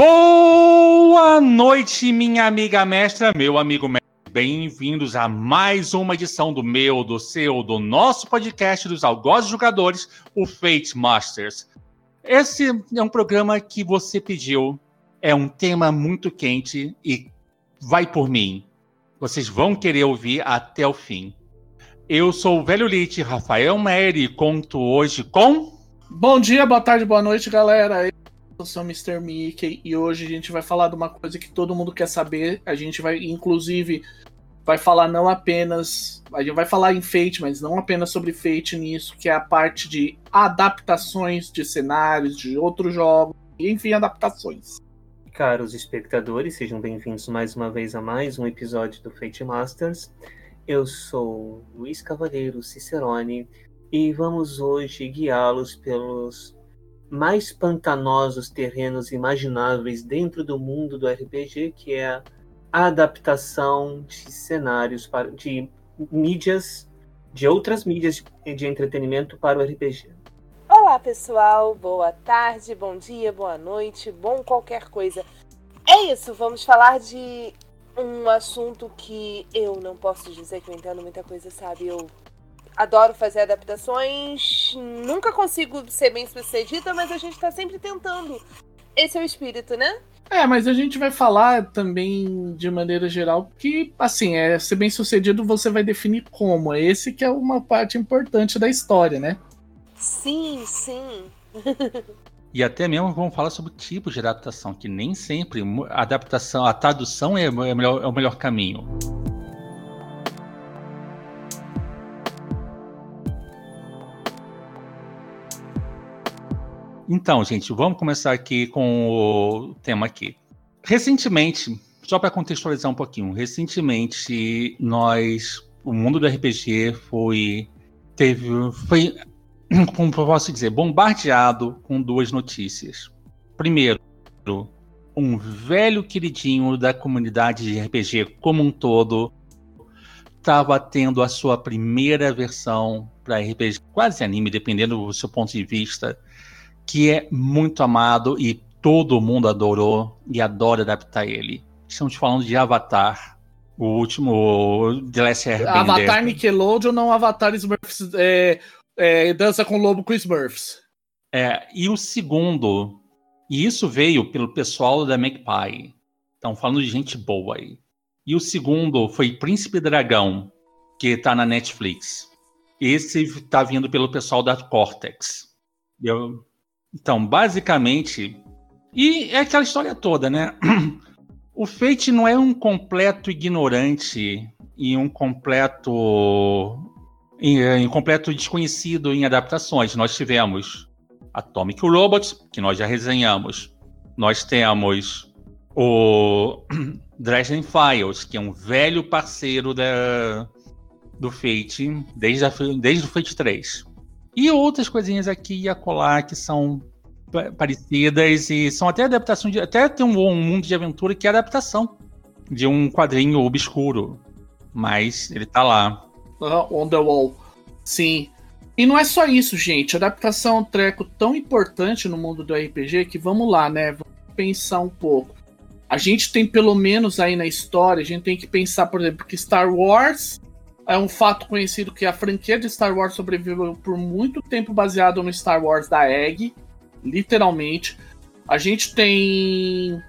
Boa noite, minha amiga mestra, meu amigo mestre. Bem-vindos a mais uma edição do meu, do seu, do nosso podcast dos algozes jogadores, o Fate Masters. Esse é um programa que você pediu, é um tema muito quente e vai por mim. Vocês vão querer ouvir até o fim. Eu sou o velho Lite, Rafael Meyer, e conto hoje com. Bom dia, boa tarde, boa noite, galera. Eu sou o Mr. Mickey e hoje a gente vai falar de uma coisa que todo mundo quer saber. A gente vai, inclusive, vai falar não apenas. A gente vai falar em Fate, mas não apenas sobre Fate nisso, que é a parte de adaptações de cenários, de outros jogos, enfim, adaptações. Caros espectadores, sejam bem-vindos mais uma vez a mais um episódio do Fate Masters. Eu sou Luiz Cavaleiro Cicerone e vamos hoje guiá-los pelos mais pantanosos terrenos imagináveis dentro do mundo do RPG, que é a adaptação de cenários para, de mídias, de outras mídias de entretenimento para o RPG. Olá pessoal, boa tarde, bom dia, boa noite, bom qualquer coisa. É isso, vamos falar de um assunto que eu não posso dizer que eu entendo muita coisa, sabe? Eu adoro fazer adaptações, nunca consigo ser bem sucedida, mas a gente tá sempre tentando. Esse é o espírito, né? É, mas a gente vai falar também de maneira geral que, assim, é ser bem sucedido você vai definir como. É esse que é uma parte importante da história, né? Sim, sim. e até mesmo vamos falar sobre tipos de adaptação, que nem sempre a adaptação, a tradução é, é, o melhor, é o melhor caminho. Então, gente, vamos começar aqui com o tema aqui. Recentemente, só para contextualizar um pouquinho, recentemente nós, o mundo do RPG foi teve foi como posso dizer, bombardeado com duas notícias. Primeiro, um velho queridinho da comunidade de RPG como um todo estava tendo a sua primeira versão para RPG, quase anime, dependendo do seu ponto de vista, que é muito amado e todo mundo adorou e adora adaptar ele. Estamos falando de Avatar, o último The Last Airbender. Avatar Nickelodeon, não Avatar Smurfs, é, é, Dança com o Lobo com Smurfs. É, e o segundo, e isso veio pelo pessoal da Magpie. Estão falando de gente boa aí. E o segundo foi Príncipe Dragão, que está na Netflix. Esse está vindo pelo pessoal da Cortex. Eu, então, basicamente. E é aquela história toda, né? O Fate não é um completo ignorante e um completo. um completo desconhecido em adaptações. Nós tivemos Atomic Robots, que nós já resenhamos. Nós temos o Dresden Files, que é um velho parceiro da, do Fate desde, a, desde o Fate 3. E outras coisinhas aqui e acolá que são parecidas e são até adaptações de, até tem um, um, mundo de aventura que é adaptação de um quadrinho obscuro, mas ele tá lá. Uh, on the wall. Sim. E não é só isso, gente. adaptação é um treco tão importante no mundo do RPG que vamos lá, né? Vamos pensar um pouco. A gente tem pelo menos aí na história, a gente tem que pensar, por exemplo, que Star Wars é um fato conhecido que a franquia de Star Wars sobreviveu por muito tempo baseado no Star Wars da Egg, literalmente. A gente tem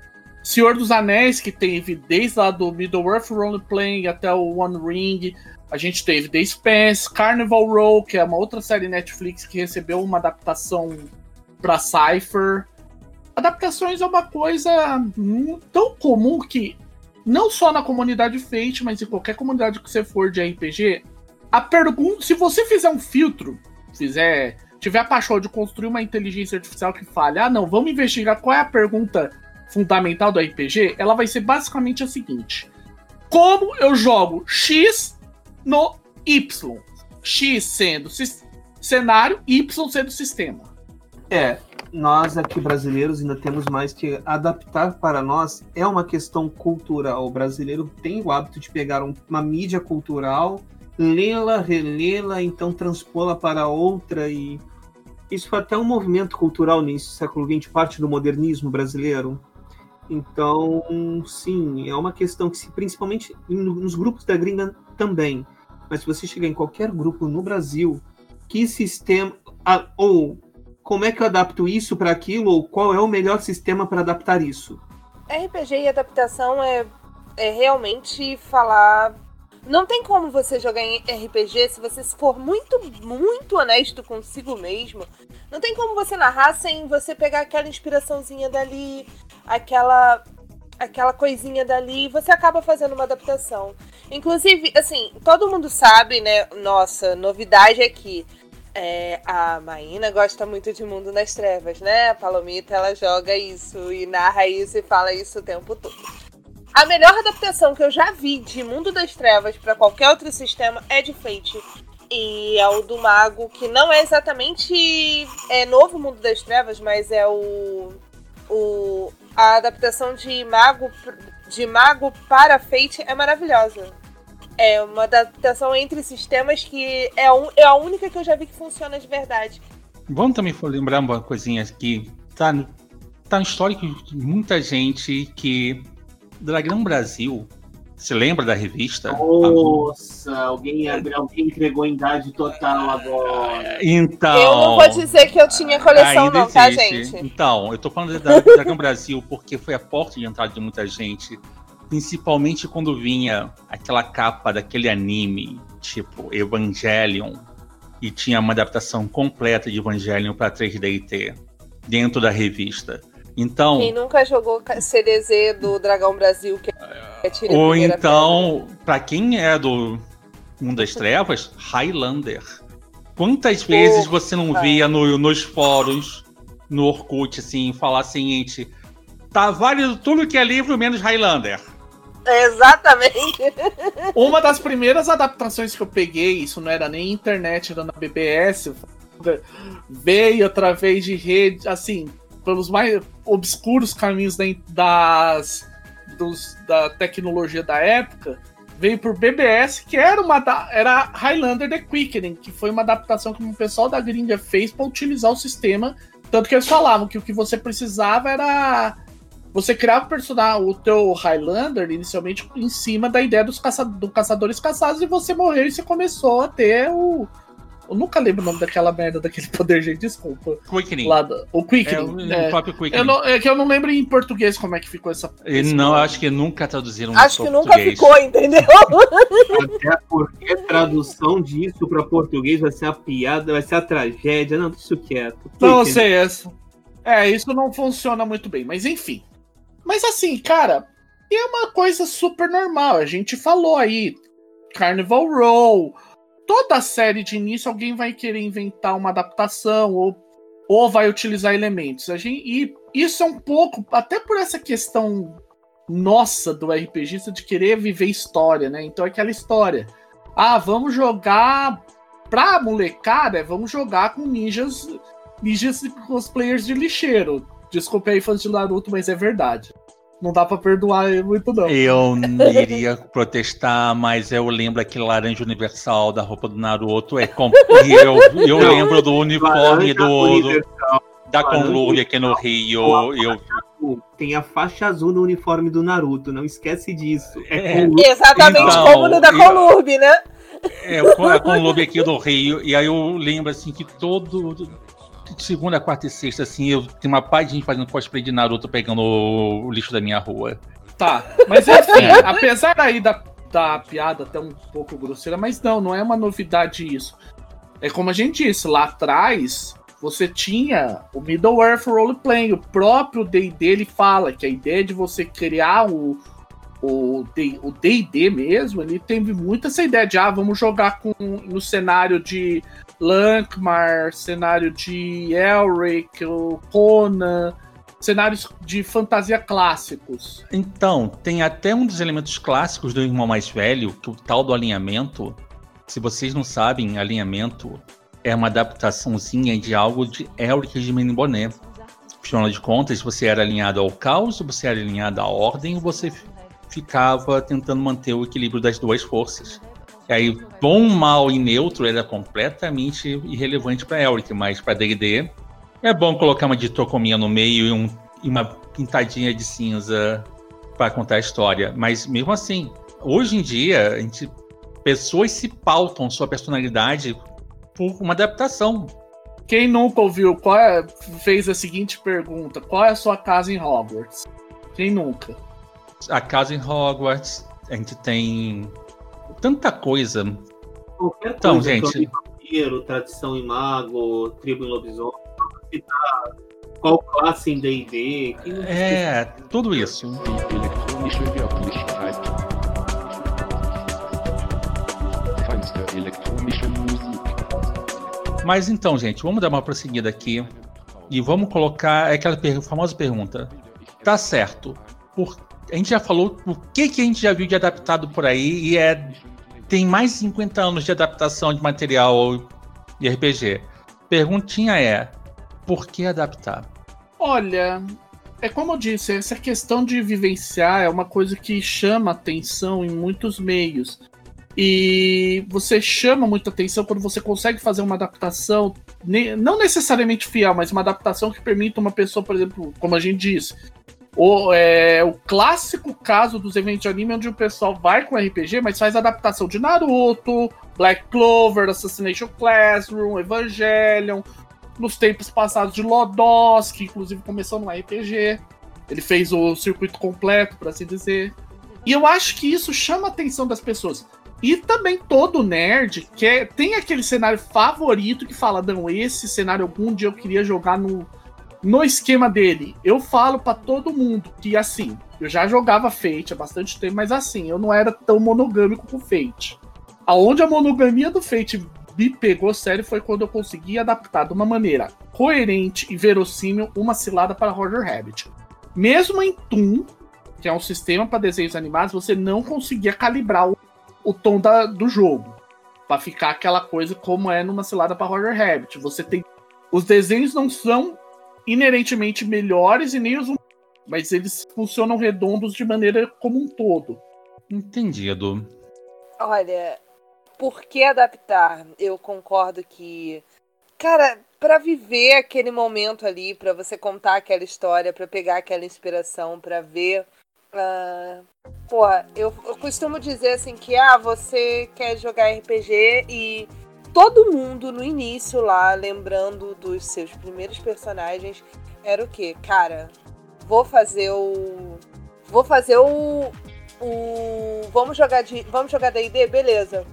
Senhor dos Anéis, que teve desde lá do Middle-earth Role Playing até o One Ring. A gente teve The Spence, Carnival Row, que é uma outra série Netflix que recebeu uma adaptação para Cypher. Adaptações é uma coisa tão comum que não só na comunidade Fate, mas em qualquer comunidade que você for de RPG, a pergunta, se você fizer um filtro, fizer, tiver a paixão de construir uma inteligência artificial que fale, ah, não, vamos investigar qual é a pergunta fundamental do RPG, ela vai ser basicamente a seguinte: como eu jogo X no Y? X sendo cenário, Y sendo sistema. É, nós aqui brasileiros ainda temos mais que adaptar para nós é uma questão cultural. O brasileiro tem o hábito de pegar uma mídia cultural, lê-la, relê-la, então transpô-la para outra e isso foi até um movimento cultural nisso, século XX, parte do modernismo brasileiro. Então, sim, é uma questão que, se, principalmente nos grupos da gringa também, mas se você chegar em qualquer grupo no Brasil, que sistema. ou como é que eu adapto isso para aquilo, ou qual é o melhor sistema para adaptar isso? RPG e adaptação é, é realmente falar. Não tem como você jogar em RPG se você for muito, muito honesto consigo mesmo. Não tem como você narrar sem você pegar aquela inspiraçãozinha dali, aquela aquela coisinha dali, você acaba fazendo uma adaptação. Inclusive, assim, todo mundo sabe, né? Nossa, novidade aqui. É, a Maína gosta muito de Mundo das Trevas, né? A Palomita ela joga isso e narra isso e fala isso o tempo todo. A melhor adaptação que eu já vi de Mundo das Trevas para qualquer outro sistema é de Fate. E é o do Mago, que não é exatamente é novo Mundo das Trevas, mas é o o, a adaptação de Mago, de Mago para Fate é maravilhosa. É uma adaptação entre sistemas que é, um, é a única que eu já vi que funciona de verdade. Vamos também lembrar uma coisinha que tá, tá no histórico de muita gente que Dragão Brasil você lembra da revista? Nossa, alguém, alguém entregou em idade total agora. Então. Eu não vou dizer que eu tinha coleção, não, tá, gente? Então, eu tô falando da Dragão Brasil porque foi a porta de entrada de muita gente. Principalmente quando vinha aquela capa daquele anime, tipo Evangelion, e tinha uma adaptação completa de Evangelion para 3D e T dentro da revista. Então. Quem nunca jogou CDZ do Dragão Brasil, que é Ou então, para quem é do Mundo das Trevas, Highlander. Quantas vezes você não via no, nos fóruns, no Orkut, assim, falar seguinte: tá válido tudo que é livro menos Highlander. Exatamente. Uma das primeiras adaptações que eu peguei, isso não era nem internet, era na BBS, veio através de rede, assim, pelos mais obscuros caminhos das, dos, da tecnologia da época, veio por BBS, que era uma era Highlander The Quickening, que foi uma adaptação que o pessoal da gringa fez para utilizar o sistema, tanto que eles falavam que o que você precisava era você criava o personagem, o teu Highlander inicialmente em cima da ideia dos caça, do caçadores caçados e você morreu e você começou a ter o eu nunca lembro o nome daquela merda daquele poder, gente. Desculpa. Quickening. Lá do, o Quickening. É, o, é, próprio Quickening. Não, é que eu não lembro em português como é que ficou essa. Não, acho que nunca traduziram Acho que nunca ficou, entendeu? Até porque a tradução disso para português vai ser a piada, vai ser a tragédia. Não, isso quieto. Não, sei essa. É, isso não funciona muito bem, mas enfim. Mas assim, cara, é uma coisa super normal. A gente falou aí. Carnival Row, toda série de início alguém vai querer inventar uma adaptação ou, ou vai utilizar elementos. A gente, e isso é um pouco, até por essa questão nossa do RPGista de querer viver história, né? Então é aquela história. Ah, vamos jogar pra molecada, vamos jogar com ninjas, ninjas cosplayers de lixeiro. Desculpe aí, fãs de Naruto, mas é verdade não dá pra perdoar muito, não. Eu iria protestar, mas eu lembro aquele laranja universal da roupa do Naruto. É com... eu, eu lembro do uniforme do, do, da Conlurb aqui no Rio. Eu... Tem a faixa azul no uniforme do Naruto, não esquece disso. É, é. Exatamente então, como no da Conlurb, né? É, a Conlurb aqui do Rio. E aí eu lembro assim que todo segunda, quarta e sexta, assim, eu tenho uma paz de gente fazendo cosplay de Naruto pegando o, o lixo da minha rua. Tá, mas enfim, é. apesar aí da, da piada até um pouco grosseira, mas não, não é uma novidade isso. É como a gente disse, lá atrás você tinha o Middle Earth Roleplaying, o próprio D&D ele fala que a ideia de você criar o o D&D mesmo, ele teve muito essa ideia de, ah, vamos jogar com, no cenário de Lankmar, cenário de Elric, Conan, cenários de fantasia clássicos. Então, tem até um dos elementos clássicos do irmão mais velho, que é o tal do alinhamento. Se vocês não sabem, alinhamento é uma adaptaçãozinha de algo de Elric de Menimboné. Afinal de contas, você era alinhado ao caos, você era alinhado à ordem, você ficava tentando manter o equilíbrio das duas forças. E aí, bom, mal e neutro era completamente irrelevante para Elric, mas para D&D é bom colocar uma dicotomia no meio e, um, e uma pintadinha de cinza para contar a história. Mas mesmo assim, hoje em dia, gente, pessoas se pautam sua personalidade por uma adaptação. Quem nunca ouviu, qual é, fez a seguinte pergunta: qual é a sua casa em Hogwarts? Quem nunca? A casa em Hogwarts, a gente tem tanta coisa. Qualquer Então, coisa, gente- vampiro, tradição em mago, tribo em lobisomem, qual classe em D&D, É, tudo isso. Mas então, gente, vamos dar uma prosseguida aqui e vamos colocar aquela famosa pergunta. Tá certo. Por- a gente já falou o que, que a gente já viu de adaptado por aí e é tem mais de 50 anos de adaptação de material de RPG. Perguntinha é: por que adaptar? Olha, é como eu disse, essa questão de vivenciar é uma coisa que chama atenção em muitos meios. E você chama muita atenção quando você consegue fazer uma adaptação, não necessariamente fiel, mas uma adaptação que permita uma pessoa, por exemplo, como a gente disse, o, é, o clássico caso dos eventos de anime onde o pessoal vai com RPG, mas faz adaptação de Naruto, Black Clover, Assassination Classroom, Evangelion, nos tempos passados de Lodos, que inclusive começou no RPG. Ele fez o circuito completo, por assim dizer. E eu acho que isso chama a atenção das pessoas. E também todo nerd quer, tem aquele cenário favorito que fala: não, esse cenário algum dia eu queria jogar no, no esquema dele. Eu falo pra todo mundo que assim, eu já jogava Fate há bastante tempo, mas assim, eu não era tão monogâmico com Fate. Aonde a monogamia do Fate me pegou sério foi quando eu consegui adaptar de uma maneira coerente e verossímil uma cilada para Roger Rabbit. Mesmo em Toon, que é um sistema para desenhos animados, você não conseguia calibrar o, o tom da- do jogo para ficar aquela coisa como é numa cilada para Roger Rabbit. Você tem os desenhos não são inerentemente melhores e nem os mas eles funcionam redondos de maneira como um todo. Entendido. Olha, por que adaptar? Eu concordo que. Cara, pra viver aquele momento ali, pra você contar aquela história, pra pegar aquela inspiração, pra ver. ah, porra, eu, eu costumo dizer assim que ah, você quer jogar RPG e todo mundo no início lá, lembrando dos seus primeiros personagens, era o quê? Cara, vou fazer o. Vou fazer o. o vamos jogar de. Vamos jogar D&D? Beleza.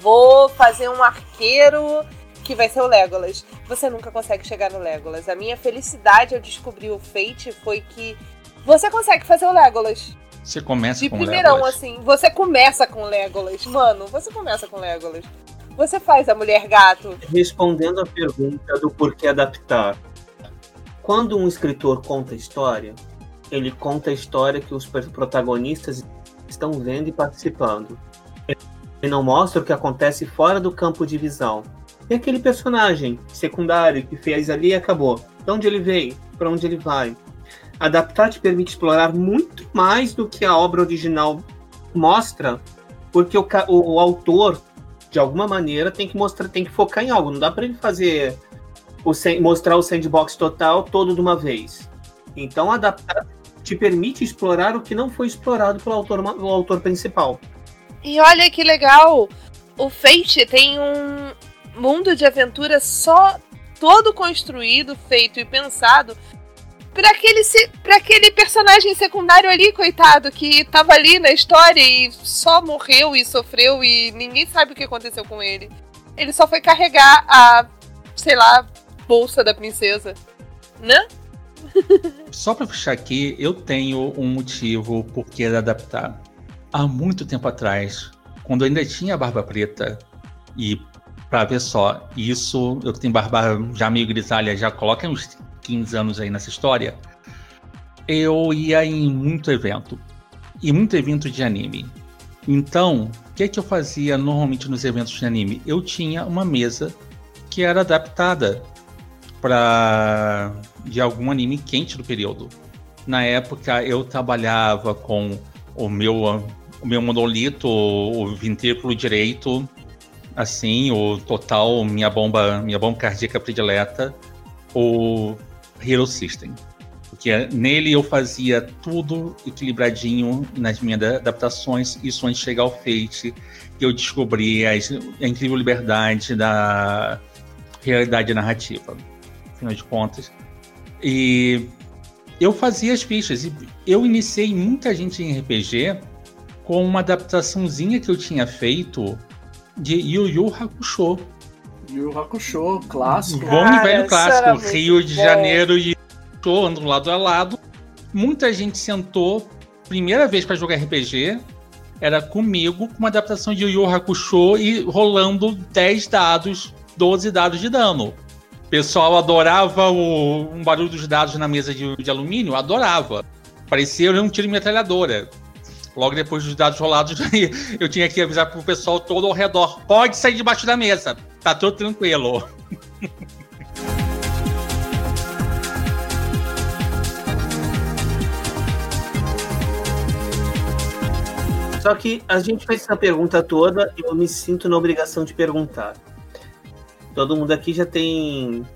Vou fazer um arqueiro que vai ser o Legolas. Você nunca consegue chegar no Legolas. A minha felicidade ao descobrir o Fate foi que você consegue fazer o Legolas. Você começa De com primeirão, Legolas. assim. Você começa com Legolas. Mano, você começa com Legolas. Você faz a mulher gato. Respondendo a pergunta do porquê adaptar. Quando um escritor conta história, ele conta a história que os protagonistas estão vendo e participando. Ele não mostra o que acontece fora do campo de visão. E aquele personagem secundário que fez ali e acabou. De onde ele veio? Para onde ele vai? Adaptar te permite explorar muito mais do que a obra original mostra, porque o- o autor de alguma maneira tem que mostrar, tem que focar em algo. Não dá para ele fazer o mostrar o sandbox total todo de uma vez. Então adaptar te permite explorar o que não foi explorado pelo autor, ma- o autor principal. E olha que legal! O Fate tem um mundo de aventura só todo construído, feito e pensado para aquele, pra aquele personagem secundário ali, coitado, que tava ali na história e só morreu e sofreu e ninguém sabe o que aconteceu com ele. Ele só foi carregar a, sei lá, bolsa da princesa. Né? Só para fechar aqui, eu tenho um motivo por que adaptar. Há muito tempo atrás, quando ainda tinha barba preta, e para ver só, isso eu tenho barba já meio grisalha, já coloca uns 15 anos aí nessa história. Eu ia em muito evento, e muito evento de anime. Então, o que, que eu fazia normalmente nos eventos de anime? Eu tinha uma mesa que era adaptada para de algum anime quente do período. Na época eu trabalhava com o meu o meu monolito, o ventrículo direito, assim, o total minha bomba minha bomba cardíaca predileta, o Hero System. Porque nele eu fazia tudo equilibradinho nas minhas adaptações, isso antes de chegar ao Fate, que eu descobri a, a incrível liberdade da realidade narrativa, afinal de contas. E eu fazia as fichas, e eu iniciei muita gente em RPG com uma adaptaçãozinha que eu tinha feito de Yu Yu Hakusho. Yu Yu Hakusho, clássico. Bom e Cara, velho clássico, Rio de bom. Janeiro e Hakusho andam lado a lado. Muita gente sentou, primeira vez para jogar RPG, era comigo, com uma adaptação de Yu Yu Hakusho e rolando 10 dados, 12 dados de dano. O pessoal adorava o um barulho dos dados na mesa de, de alumínio, adorava. Parecia um tiro de metralhadora. Logo depois dos dados rolados, eu tinha que avisar pro pessoal todo ao redor: pode sair debaixo da mesa, tá tudo tranquilo. Só que a gente fez essa pergunta toda e eu me sinto na obrigação de perguntar. Todo mundo aqui já tem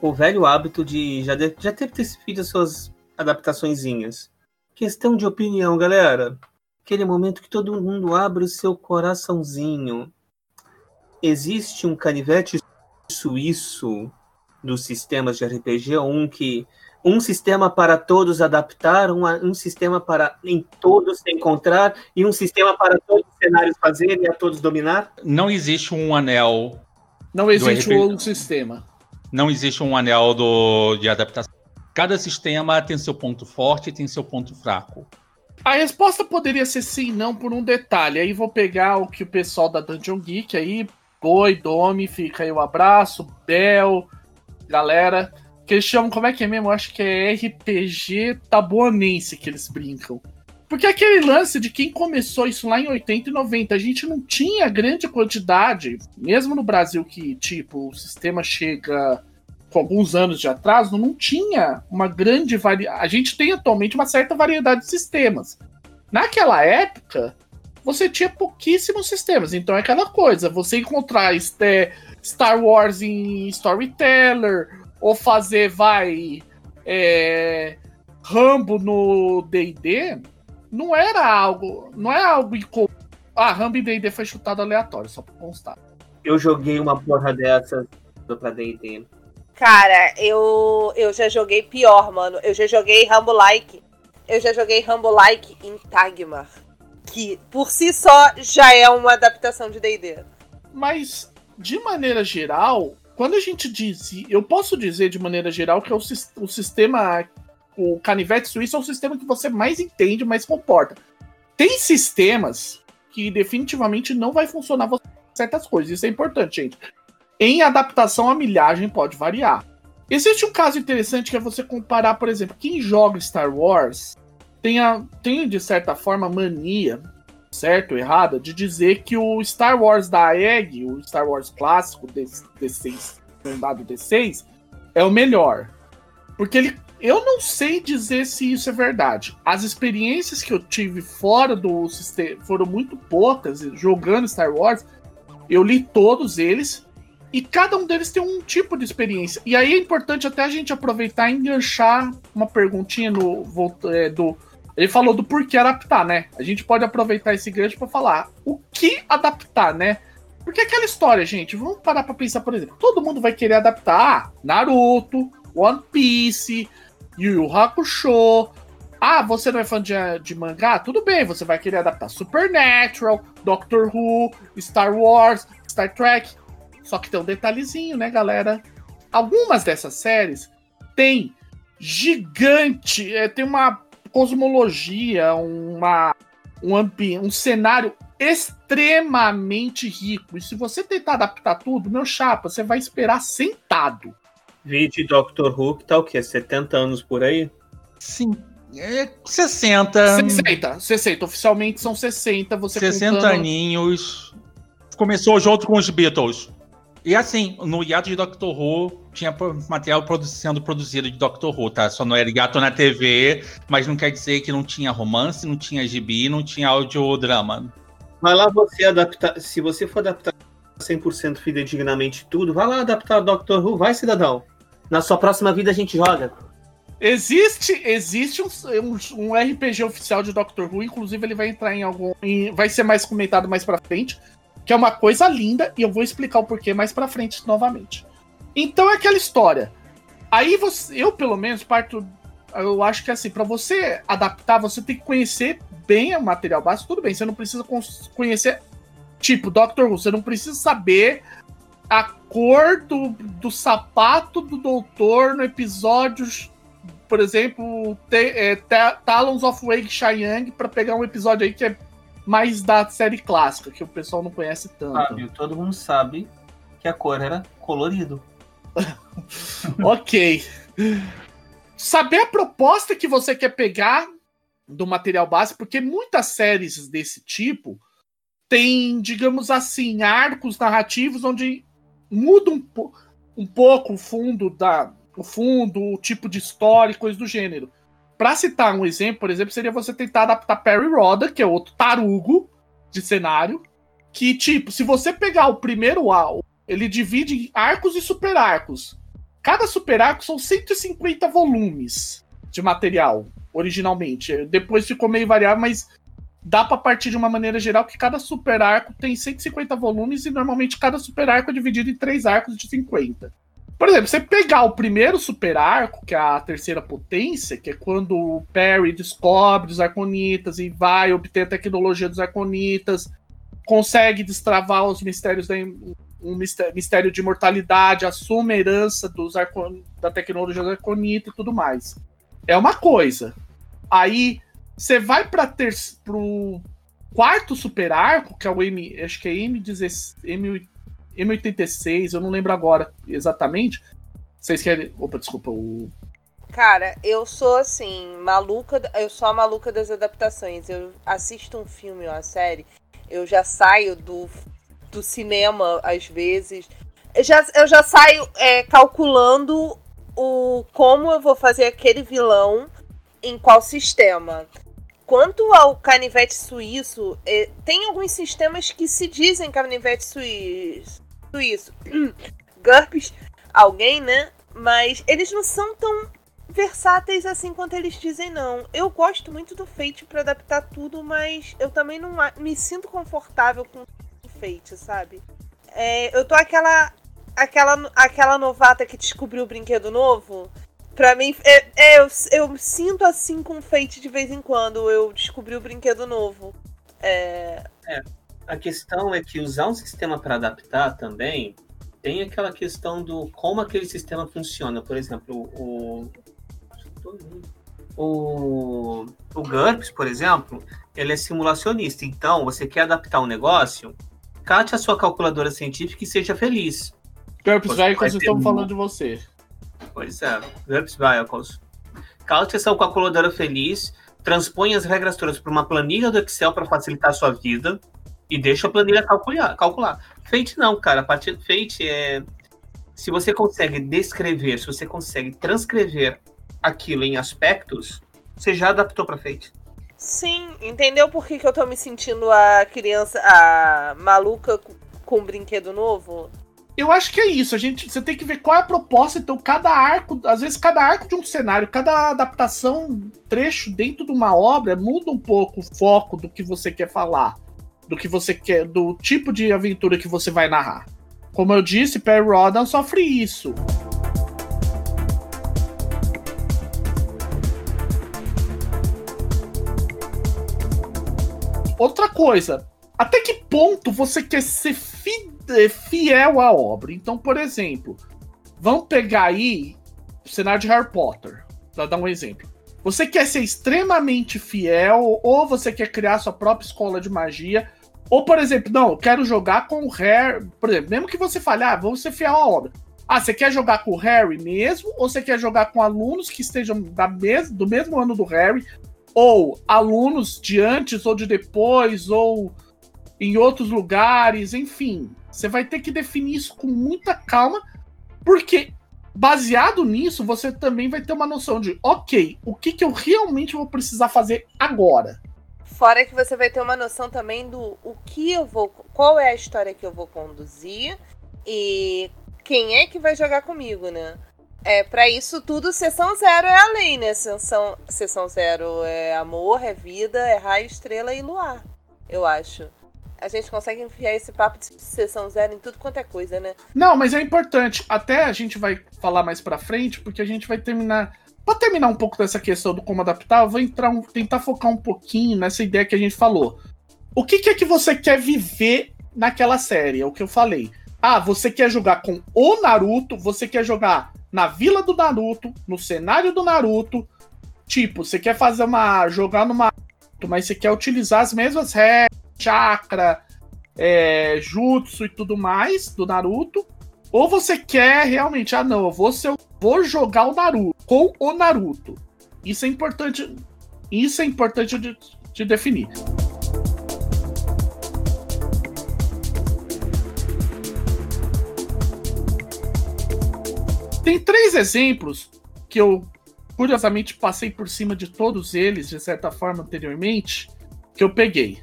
o velho hábito de já, de, já ter feito as suas adaptações. Questão de opinião, galera. Aquele momento que todo mundo abre o seu coraçãozinho. Existe um canivete suíço dos sistemas de RPG, um que um sistema para todos adaptar, um, um sistema para em todos se encontrar e um sistema para todos os cenários fazerem e a todos dominar? Não existe um anel. Não existe RPG. um sistema. Não existe um anel do, de adaptação. Cada sistema tem seu ponto forte e tem seu ponto fraco. A resposta poderia ser sim e não por um detalhe. Aí vou pegar o que o pessoal da Dungeon Geek aí, Boi, Domi, fica aí o abraço, Bel, galera. Que eles chamam, como é que é mesmo? Eu acho que é RPG tabuanense que eles brincam. Porque aquele lance de quem começou isso lá em 80 e 90, a gente não tinha grande quantidade, mesmo no Brasil que, tipo, o sistema chega com alguns anos de atraso, não tinha uma grande variedade. A gente tem atualmente uma certa variedade de sistemas. Naquela época, você tinha pouquíssimos sistemas. Então é aquela coisa, você encontrar este- Star Wars em Storyteller, ou fazer, vai, é, Rambo no D&D, não era algo, não é algo incomum. Ah, Rambo e D&D foi chutado aleatório, só pra constar. Eu joguei uma porra dessas pra D&D. Cara, eu, eu já joguei pior, mano. Eu já joguei Rambo Like. Eu já joguei Rambo Like em Tagmar. Que por si só já é uma adaptação de DD. Mas, de maneira geral, quando a gente diz. Eu posso dizer de maneira geral que é o, o sistema. O canivete suíço é o sistema que você mais entende, mais comporta. Tem sistemas que definitivamente não vai funcionar certas coisas. Isso é importante, gente. Em adaptação, a milhagem pode variar. Existe um caso interessante que é você comparar, por exemplo, quem joga Star Wars tem, tem de certa forma, mania certo ou errada, de dizer que o Star Wars da EG, o Star Wars clássico D- D6, dado D6, é o melhor. Porque ele. Eu não sei dizer se isso é verdade. As experiências que eu tive fora do sistema foram muito poucas jogando Star Wars. Eu li todos eles. E cada um deles tem um tipo de experiência. E aí é importante até a gente aproveitar e enganchar uma perguntinha no, é, do, ele falou do porquê adaptar, né? A gente pode aproveitar esse gancho para falar o que adaptar, né? Porque aquela história, gente, vamos parar pra pensar, por exemplo, todo mundo vai querer adaptar ah, Naruto, One Piece, Yu Yu Hakusho. Ah, você não é fã de, de mangá? Tudo bem, você vai querer adaptar Supernatural, Doctor Who, Star Wars, Star Trek. Só que tem um detalhezinho, né, galera? Algumas dessas séries têm gigante, é, tem uma cosmologia, uma, um, ambi um cenário extremamente rico. E se você tentar adaptar tudo, meu chapa, você vai esperar sentado. Vídeo Doctor Who, que tá o quê? 70 anos por aí? Sim. É 60. 60, 60. Oficialmente são 60. Você 60 contando- aninhos. Começou junto com os Beatles. E assim, no hiato de Doctor Who, tinha material produ- sendo produzido de Doctor Who, tá? Só não era gato na TV, mas não quer dizer que não tinha romance, não tinha gibi, não tinha audiodrama. Vai lá você adaptar. Se você for adaptar 100% fidedignamente tudo, vai lá adaptar Doctor Who, vai, cidadão. Na sua próxima vida a gente joga. Existe, existe um, um, um RPG oficial de Doctor Who, inclusive ele vai entrar em algum. Em, vai ser mais comentado mais pra frente, que é uma coisa linda, e eu vou explicar o porquê mais pra frente novamente. Então é aquela história. Aí você, eu pelo menos parto, eu acho que assim, para você adaptar, você tem que conhecer bem o material básico, tudo bem, você não precisa conhecer tipo Doctor Who, você não precisa saber a cor do, do sapato do doutor no episódio, por exemplo, te, é, Talons of Wake Chiang, para pegar um episódio aí que é mais da série clássica, que o pessoal não conhece tanto. Fábio, todo mundo sabe que a cor era colorido. ok. Saber a proposta que você quer pegar do material base, porque muitas séries desse tipo têm, digamos assim, arcos narrativos onde muda um, po um pouco o fundo da o fundo, o tipo de história e coisas do gênero. Para citar um exemplo, por exemplo, seria você tentar adaptar Perry Roda, que é outro tarugo de cenário, que tipo, se você pegar o primeiro ele divide em arcos e super arcos. Cada super arco são 150 volumes de material, originalmente. Depois ficou meio variável, mas dá para partir de uma maneira geral que cada super arco tem 150 volumes e normalmente cada super arco é dividido em três arcos de 50. Por exemplo, você pegar o primeiro super arco, que é a terceira potência, que é quando o Perry descobre os Arconitas e vai obter a tecnologia dos Arconitas, consegue destravar os mistérios da, um mistério de imortalidade, assume a herança dos arcon, da tecnologia do Arconita e tudo mais. É uma coisa. Aí você vai para ter quarto super arco, que é o M, acho que é M16, M, M86, eu não lembro agora exatamente. Vocês querem. Opa, desculpa, o. Cara, eu sou assim, maluca. Eu sou a maluca das adaptações. Eu assisto um filme ou uma série, eu já saio do do cinema, às vezes. Eu já, eu já saio é, calculando o como eu vou fazer aquele vilão em qual sistema. Quanto ao canivete suíço, é, tem alguns sistemas que se dizem canivete suíço. Suíço. GURPS, alguém, né? Mas eles não são tão versáteis assim quanto eles dizem, não. Eu gosto muito do Fate para adaptar tudo, mas eu também não me sinto confortável com Fate, sabe? É, eu tô aquela, aquela, aquela novata que descobriu o brinquedo novo. Pra mim, é, é, eu, eu sinto assim com Fate de vez em quando. Eu descobri o brinquedo novo. É... é a questão é que usar um sistema para adaptar também tem aquela questão do como aquele sistema funciona. Por exemplo, o. O, o GURPS, por exemplo, ele é simulacionista. Então, você quer adaptar um negócio, cate a sua calculadora científica e seja feliz. GURPS Vehicles, estamos falando de você. Pois é, GURPS Vehicles. Cate a sua calculadora feliz, transpõe as regras todas para uma planilha do Excel para facilitar a sua vida e deixa a planilha calcular. calcular. Fate não, cara. A partir Fate é. Se você consegue descrever, se você consegue transcrever aquilo em aspectos, você já adaptou para Fate. Sim, entendeu por que, que eu tô me sentindo a criança, a maluca com um brinquedo novo? Eu acho que é isso. A gente, você tem que ver qual é a proposta. Então, cada arco, às vezes, cada arco de um cenário, cada adaptação, trecho dentro de uma obra muda um pouco o foco do que você quer falar, do que você quer, do tipo de aventura que você vai narrar. Como eu disse, Perry Rodan sofre isso. Outra coisa, até que ponto você quer ser fi fiel à obra? Então, por exemplo, vamos pegar aí o cenário de Harry Potter, para dar um exemplo. Você quer ser extremamente fiel ou você quer criar sua própria escola de magia? Ou, por exemplo, não, quero jogar com o Harry. Por exemplo, mesmo que você fale, ah, vamos ser fiel à obra. Ah, você quer jogar com o Harry mesmo? Ou você quer jogar com alunos que estejam da mes do mesmo ano do Harry? ou alunos de antes ou de depois, ou em outros lugares, enfim. Você vai ter que definir isso com muita calma, porque baseado nisso, você também vai ter uma noção de, ok, o que, que eu realmente vou precisar fazer agora. Fora que você vai ter uma noção também do o que eu vou. Qual é a história que eu vou conduzir e quem é que vai jogar comigo, né? É, pra isso tudo, sessão zero é a lei, né? Sessão, sessão zero é amor, é vida, é raio, estrela e luar. Eu acho. A gente consegue enfiar esse papo de sessão zero em tudo quanto é coisa, né? Não, mas é importante. Até a gente vai falar mais pra frente, porque a gente vai terminar. Pra terminar um pouco dessa questão do como adaptar, eu vou entrar um- tentar focar um pouquinho nessa ideia que a gente falou. O que, que é que você quer viver naquela série? É o que eu falei. Ah, você quer jogar com o Naruto, você quer jogar na vila do Naruto, no cenário do Naruto. Tipo, você quer fazer uma. jogar numa. Mas você quer utilizar as mesmas regras, chakra, é, jutsu e tudo mais do Naruto. Ou você quer realmente, ah não, eu vou, ser, eu vou jogar o Naruto com o Naruto. Isso é importante. Isso é importante de, de definir. Tem três exemplos que eu, curiosamente, passei por cima de todos eles, de certa forma, anteriormente, que eu peguei.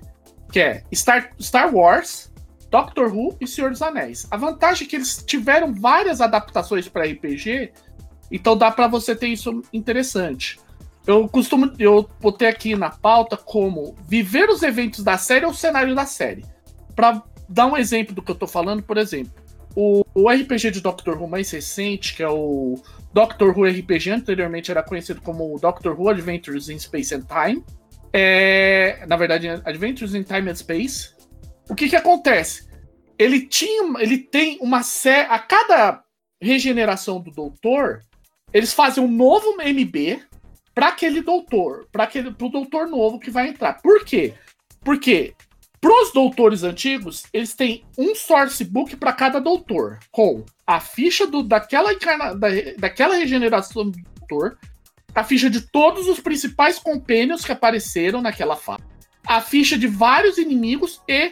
Que é Star, Star Wars, Doctor Who e Senhor dos Anéis. A vantagem é que eles tiveram várias adaptações para RPG, então dá para você ter isso interessante. Eu costumo, eu botei aqui na pauta como viver os eventos da série ou o cenário da série. Para dar um exemplo do que eu tô falando, por exemplo, o, o RPG de Doctor Who mais recente, que é o Doctor Who RPG, anteriormente era conhecido como Doctor Who Adventures in Space and Time. É, na verdade, Adventures in Time and Space. O que que acontece? Ele tinha, ele tem uma série a cada regeneração do doutor, eles fazem um novo MB para aquele doutor, para aquele pro doutor novo que vai entrar. Por quê? Porque pros doutores antigos, eles têm um source book para cada doutor, com a ficha do, daquela, encarna, da, daquela regeneração do doutor, a ficha de todos os principais compênios que apareceram naquela fase, a ficha de vários inimigos e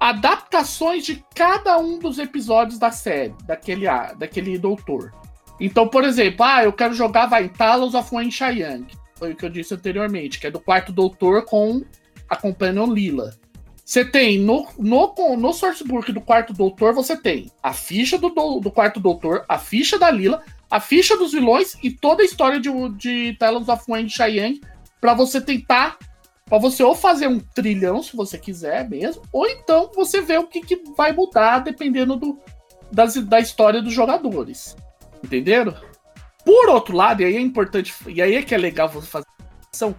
adaptações de cada um dos episódios da série, daquele, daquele doutor. Então, por exemplo, ah, eu quero jogar vai Talos of Wen Chiang, foi o que eu disse anteriormente, que é do quarto doutor com a Companion Lila. Você tem no, no, no sourcebook do quarto doutor, você tem a ficha do, do, do quarto doutor, a ficha da Lila, a ficha dos vilões e toda a história de, de Talons of Wen Chiang para você tentar para você ou fazer um trilhão se você quiser mesmo, ou então você vê o que, que vai mudar dependendo do, das, da história dos jogadores. Entenderam? Por outro lado, e aí é importante, e aí é que é legal você fazer ação.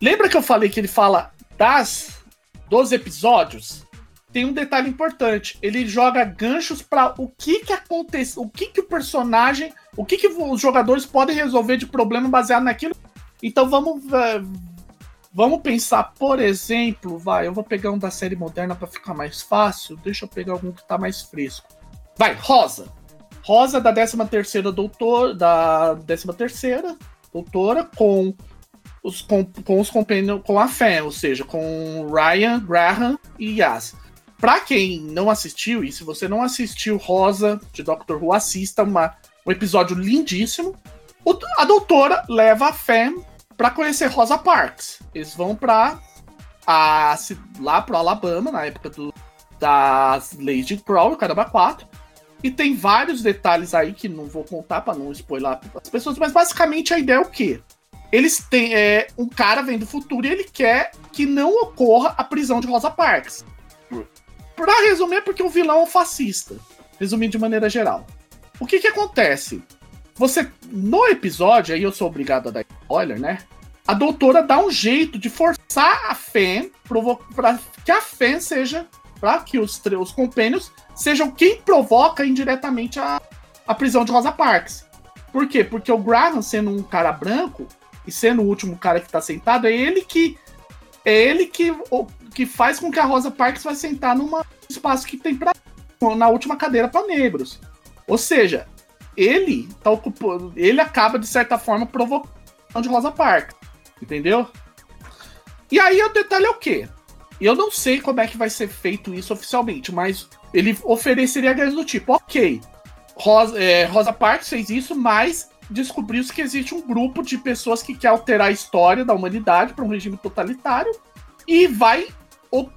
Lembra que eu falei que ele fala das dos episódios? Tem um detalhe importante. Ele joga ganchos para o que que acontece, o que que o personagem, o que que os jogadores podem resolver de problema baseado naquilo. Então vamos eh, vamos pensar, por exemplo, vai, eu vou pegar um da série moderna para ficar mais fácil. Deixa eu pegar algum que tá mais fresco. Vai, Rosa. Rosa da 13 terceira doutor, da 13 terceira doutora com os com, com os companheiros com a fé, ou seja, com Ryan, Graham e Yas. Pra quem não assistiu, e se você não assistiu Rosa de Doctor Who, assista uma, um episódio lindíssimo. O- a doutora leva a Fem pra conhecer Rosa Parks. Eles vão pra a, ci- lá pro Alabama, na época do, das leis de Crow, caramba 4. E tem vários detalhes aí que não vou contar pra não spoiler as pessoas, mas basicamente a ideia é o quê? Eles têm. É, um cara vem do futuro e ele quer que não ocorra a prisão de Rosa Parks. Pra resumir, é porque o vilão é um fascista. Resumindo de maneira geral. O que que acontece? Você, no episódio, aí eu sou obrigado a dar spoiler, né? A doutora dá um jeito de forçar a Fen para que a Fen seja, para que os, os compênios sejam quem provoca indiretamente a, a prisão de Rosa Parks. Por quê? Porque o Graham, sendo um cara branco e sendo o último cara que tá sentado, é ele que é ele que, que faz com que a Rosa Parks vai sentar num espaço que tem pra, na última cadeira para negros. Ou seja, ele tá ocupando, ele acaba de certa forma provocando de Rosa Parks, entendeu? E aí o detalhe é o quê? Eu não sei como é que vai ser feito isso oficialmente, mas ele ofereceria ganhos do tipo, ok, Rosa, é, Rosa Parks fez isso, mas descobriu-se que existe um grupo de pessoas que quer alterar a história da humanidade para um regime totalitário e vai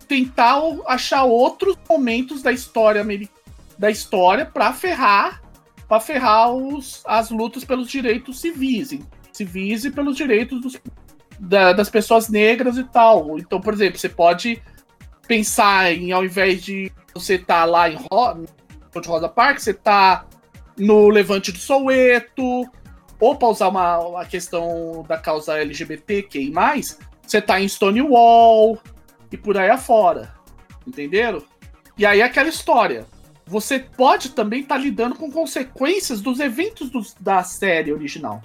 tentar achar outros momentos da história da história para ferrar pra ferrar os, as lutas pelos direitos civis, civis e pelos direitos dos, da- das pessoas negras e tal. Então, por exemplo, você pode pensar em, ao invés de você estar lá em Ro de Rosa Park, você tá no Levante do Soweto, ou para usar uma, uma questão da causa LGBTQI+, você tá em Stonewall e por aí afora. Entenderam? E aí é aquela história. Você pode também estar lidando com consequências dos eventos dos- da série original.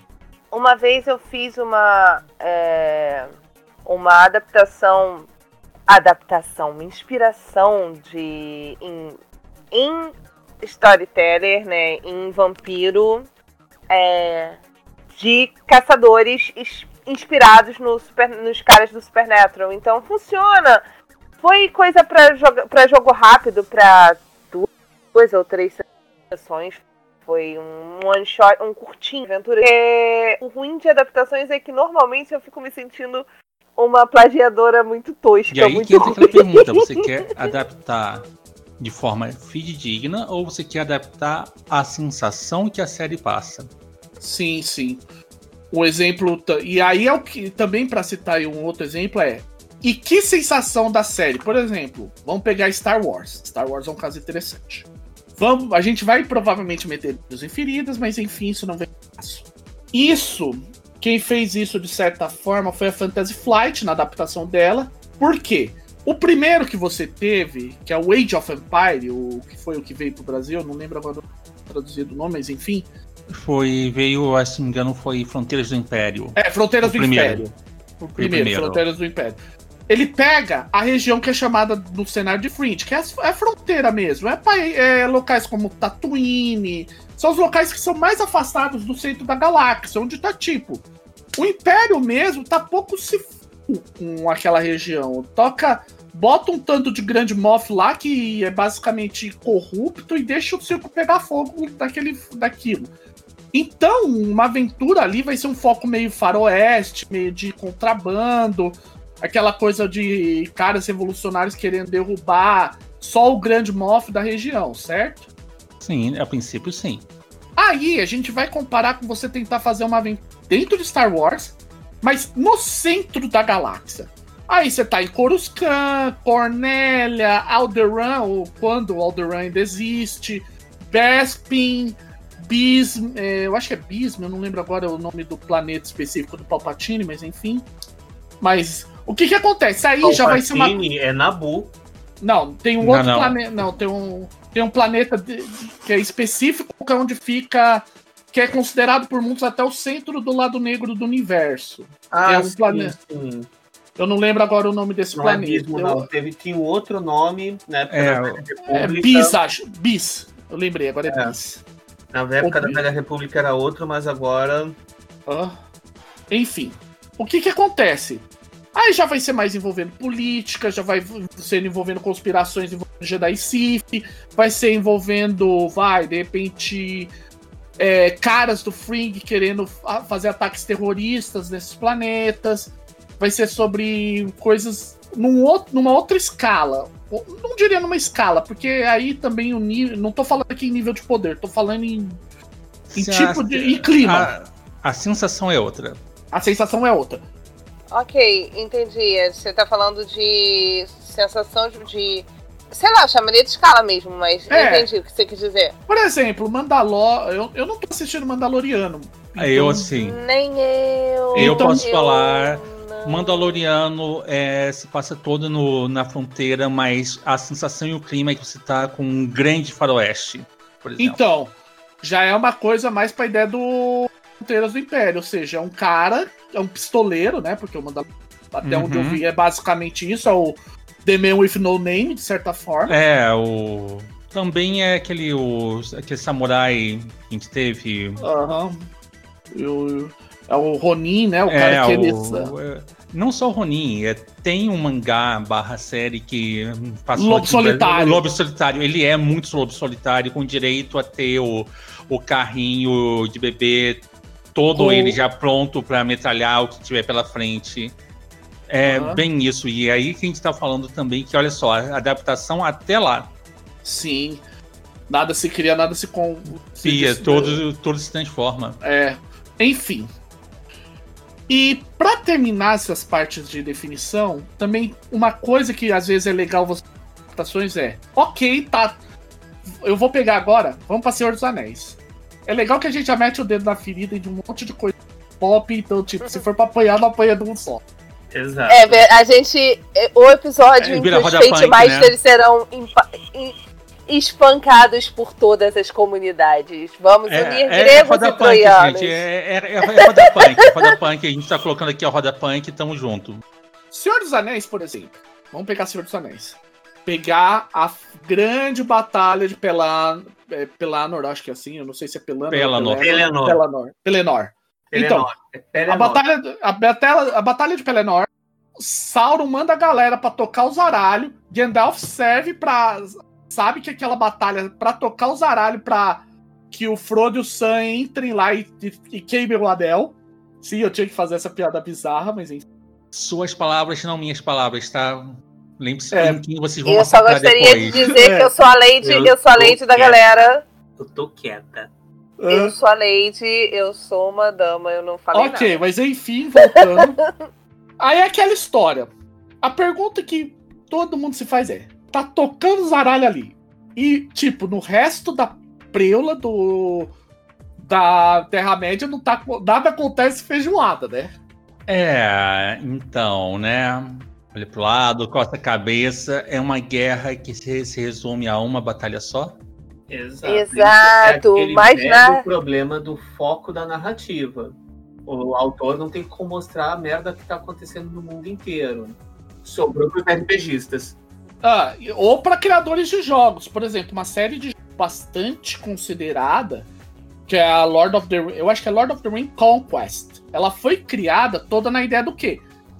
Uma vez eu fiz uma é, uma adaptação adaptação, uma inspiração de em, em storyteller, né, em vampiro, é, de caçadores inspirados no super- nos caras do Supernatural. Então funciona. Foi coisa pra joga- pra jogo rápido, pra duas ou três sessões. Foi um one shot, um curtinho aventura. É, o ruim de adaptações é que normalmente eu fico me sentindo uma plagiadora muito tosca, E aí muito que entra aquela pergunta: você quer adaptar de forma fidedigna ou você quer adaptar a sensação que a série passa? Sim, sim. O exemplo. E aí é o que. Também para citar aí um outro exemplo é. E que sensação da série? Por exemplo, vamos pegar Star Wars. Star Wars é um caso interessante. Vamos, a gente vai provavelmente meter os em feridas, mas enfim, isso não vem fácil. Isso, quem fez isso de certa forma foi a Fantasy Flight na adaptação dela. Por quê? O primeiro que você teve, que é o Age of Empire, o que foi o que veio pro Brasil, não lembro agora traduzido o nome, mas enfim. Foi, veio, se não me engano, foi Fronteiras do Império. É, Fronteiras O do primeiro. Império. O primeiro, primeiro. Fronteiras do Império. Ele pega a região que é chamada no cenário de Fringe, que é a, é a fronteira mesmo. É, é locais como Tatooine. São os locais que são mais afastados do centro da galáxia, onde tá tipo. O Império mesmo tá pouco se com aquela região. Toca. Bota um tanto de grande moff lá que é basicamente corrupto e deixa o circo pegar fogo daquele, daquilo. Então, uma aventura ali vai ser um foco meio faroeste, meio de contrabando, aquela coisa de caras revolucionários querendo derrubar só o grande moff da região, certo? Sim, a princípio sim. Aí a gente vai comparar com você tentar fazer uma aventura dentro de Star Wars, mas no centro da galáxia. Aí você tá em Coruscant, Cornélia, Alderaan, ou quando o Alderaan ainda existe, Bespin, Bism, é, eu acho que é Bism, eu não lembro agora o nome do planeta específico do Palpatine, mas enfim. Mas o que que acontece? Aí já vai ser uma Palpatine é Nabu. não, tem um Não, outro não. planeta. Não, tem um, tem um planeta de- que é específico, que é onde fica. que é considerado por muitos até o centro do lado negro do universo. Ah, É um sim, planeta. sim. Eu não lembro agora o nome desse Não é planeta. Bismo, Eu- não. Teve, tinha um outro nome na época É, da Velha é República. Bis, acho. Bis. Eu lembrei, agora é, É. Bis. Na época o da. Velha República era outro, mas agora. Ah. Enfim, o que que acontece? Aí já vai ser mais envolvendo política, já vai ser envolvendo conspirações envolvendo Jedi Sith, vai ser envolvendo, vai, de repente, é, caras do Fring querendo fa- fazer ataques terroristas nesses planetas, vai ser sobre coisas num outro, numa outra escala. Não diria numa escala, porque aí também o nível. Não tô falando aqui em nível de poder, tô falando em, em tipo a- de. em clima. A, a sensação é outra. A sensação é outra. Ok, entendi. Você tá falando de sensação de. de- sei lá, eu chamaria de escala mesmo, mas eu É. entendi o que você quis dizer. Por exemplo, Mandalor. Eu, eu não tô assistindo Mandaloriano. eu, então- assim, Nem eu. Eu Então- posso falar. não. Mandaloriano é, se passa todo no, na fronteira, mas a sensação e o clima é que você tá com um grande faroeste, por exemplo. Então, já é uma coisa mais pra ideia do Fronteiras do Império. Ou seja, é um cara, é um pistoleiro, né? Porque o Mandalor, até onde eu Uhum. vi, é basicamente isso. É o The Man with No Name, de certa forma. É, o. Também é aquele, o, aquele samurai que a gente teve. Aham. O- É o Ronin, né? O é, cara que ele. o, é, não só o Ronin, é, tem um mangá barra série que passou Lobo aqui Solitário. Lobo Solitário. Ele é muito lobo solitário, com direito a ter o, o carrinho de bebê, todo Com- ele já pronto pra metralhar o que tiver pela frente. É Aham. bem isso. E aí que a gente tá falando também que, olha só, a adaptação até lá. Sim. Nada se cria, nada se. Com, se se- todo, todo se transforma. É. Enfim. E pra terminar essas partes de definição, também uma coisa que às vezes é legal você adaptações é, ok, tá. Eu vou pegar agora, vamos pra Senhor dos Anéis. É legal que a gente já mete o dedo na ferida de um monte de coisa pop, então, tipo, se for pra apanhar, não apanha de um só. Exato. É, a gente. é, O episódio É, em que os Fate Masters serão espancados por todas as comunidades. Vamos unir gregos roda e punk, troianos. gente. É, é, é, é roda punk. é roda punk. A gente tá colocando aqui a roda punk, tamo junto. Senhor dos Anéis, por exemplo. Vamos pegar Senhor dos Anéis. Pegar a grande batalha de Pelan... é, Pelanor, acho que é assim, eu não sei se é Pelanor. Pelanor. Pelenor. Pelanor. Pelenor. Então, Pelenor. É A Pelenor. batalha, a, batalha, a batalha de Pelennor, Sauron manda a galera pra tocar o zaralho, Gandalf serve pra... Sabe que aquela batalha pra tocar o zaralho pra que o Frodo e o Sam entrem lá e, e, e queimem o anel. Sim, eu tinha que fazer essa piada bizarra, mas enfim. Suas palavras, não minhas palavras, tá? Lembre-se É. quem vocês vão eu só gostaria de depois. dizer É. que eu sou a Lady, eu, Eu sou a Lady da quieta. galera. Eu tô quieta. Eu sou a Lady, eu sou uma dama, eu não falei Ok, nada. mas enfim, voltando. Aí é aquela história. A pergunta que todo mundo se faz é: tá tocando zaralho ali. E, tipo, no resto da preula do. Da Terra-média não tá. Nada acontece feijoada, né? É, então, né? Olha pro lado, costa a cabeça. É uma guerra que se, se resume a uma batalha só? Exato. Exato, É mas na- problema do foco da narrativa. O autor não tem como mostrar a merda que tá acontecendo no mundo inteiro. Sobrou pros RPGistas. Ah, ou para criadores de jogos. Por exemplo, uma série de jogos bastante considerada, que é a Lord of the Eu acho que é Lord of the Ring Conquest. Ela foi criada toda na ideia do quê?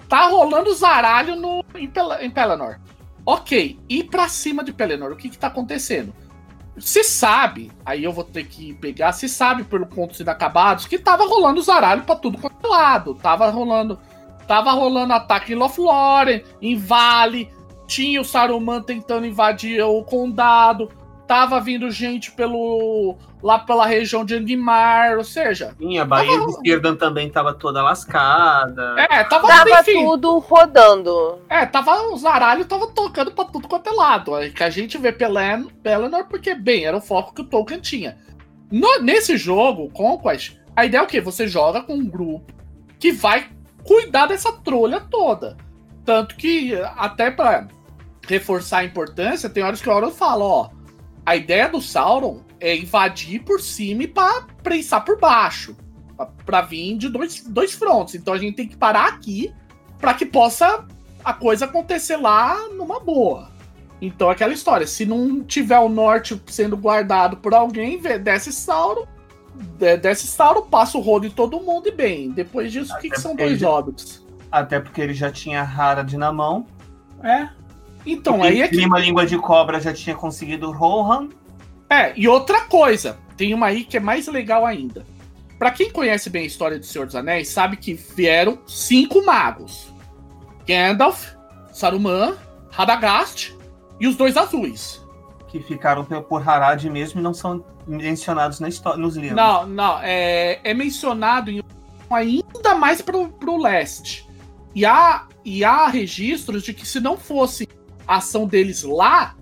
Tá rolando zaralho no, em, Pel em Pelennor. Ok, e pra cima de Pelennor, o que que tá acontecendo? Se sabe, aí eu vou ter que pegar, se sabe pelo Contos Inacabados, que tava rolando zaralho pra tudo quanto é lado. Tava rolando, tava rolando ataque em Lothlórien, em Vale, tinha o Saruman tentando invadir o condado, tava vindo gente pelo lá pela região de Angmar, ou seja, Sim, a Baía de Círdan também tava toda lascada. é, tava, Tava enfim, tudo rodando. é, tava o zaralho tava tocando pra tudo quanto é lado. Aí Que a gente vê Pelen, Pelennor porque bem, era o foco que o Tolkien tinha. No- nesse jogo, Conquest, a ideia é o quê? Você joga com um grupo que vai cuidar dessa trolha toda. Tanto que, até pra reforçar a importância, tem horas que o Auron fala, ó, a ideia do Sauron é invadir por cima e pra prensar por baixo. Pra, pra vir de dois, dois frontes. Então a gente tem que parar aqui pra que possa a coisa acontecer lá numa boa. Então aquela história, se não tiver o norte sendo guardado por alguém, desce Sauron, de- desce Sauron, passa o rolo em todo mundo e bem. Depois disso, o que, que são dois ele- hobbits? Até porque ele já tinha Harad na mão. É. Então, aí é que Clima Língua de Cobra já tinha conseguido Rohan. É, e outra coisa, tem uma aí que é mais legal ainda. Pra quem conhece bem a história do Senhor dos Anéis, sabe que vieram cinco magos: Gandalf, Saruman, Radagast e os dois azuis. Que ficaram por Harad mesmo e não são mencionados na história, nos livros. Não, não, é, é mencionado em ainda mais pro, pro leste. E há, e há registros de que se não fosse a ação deles lá,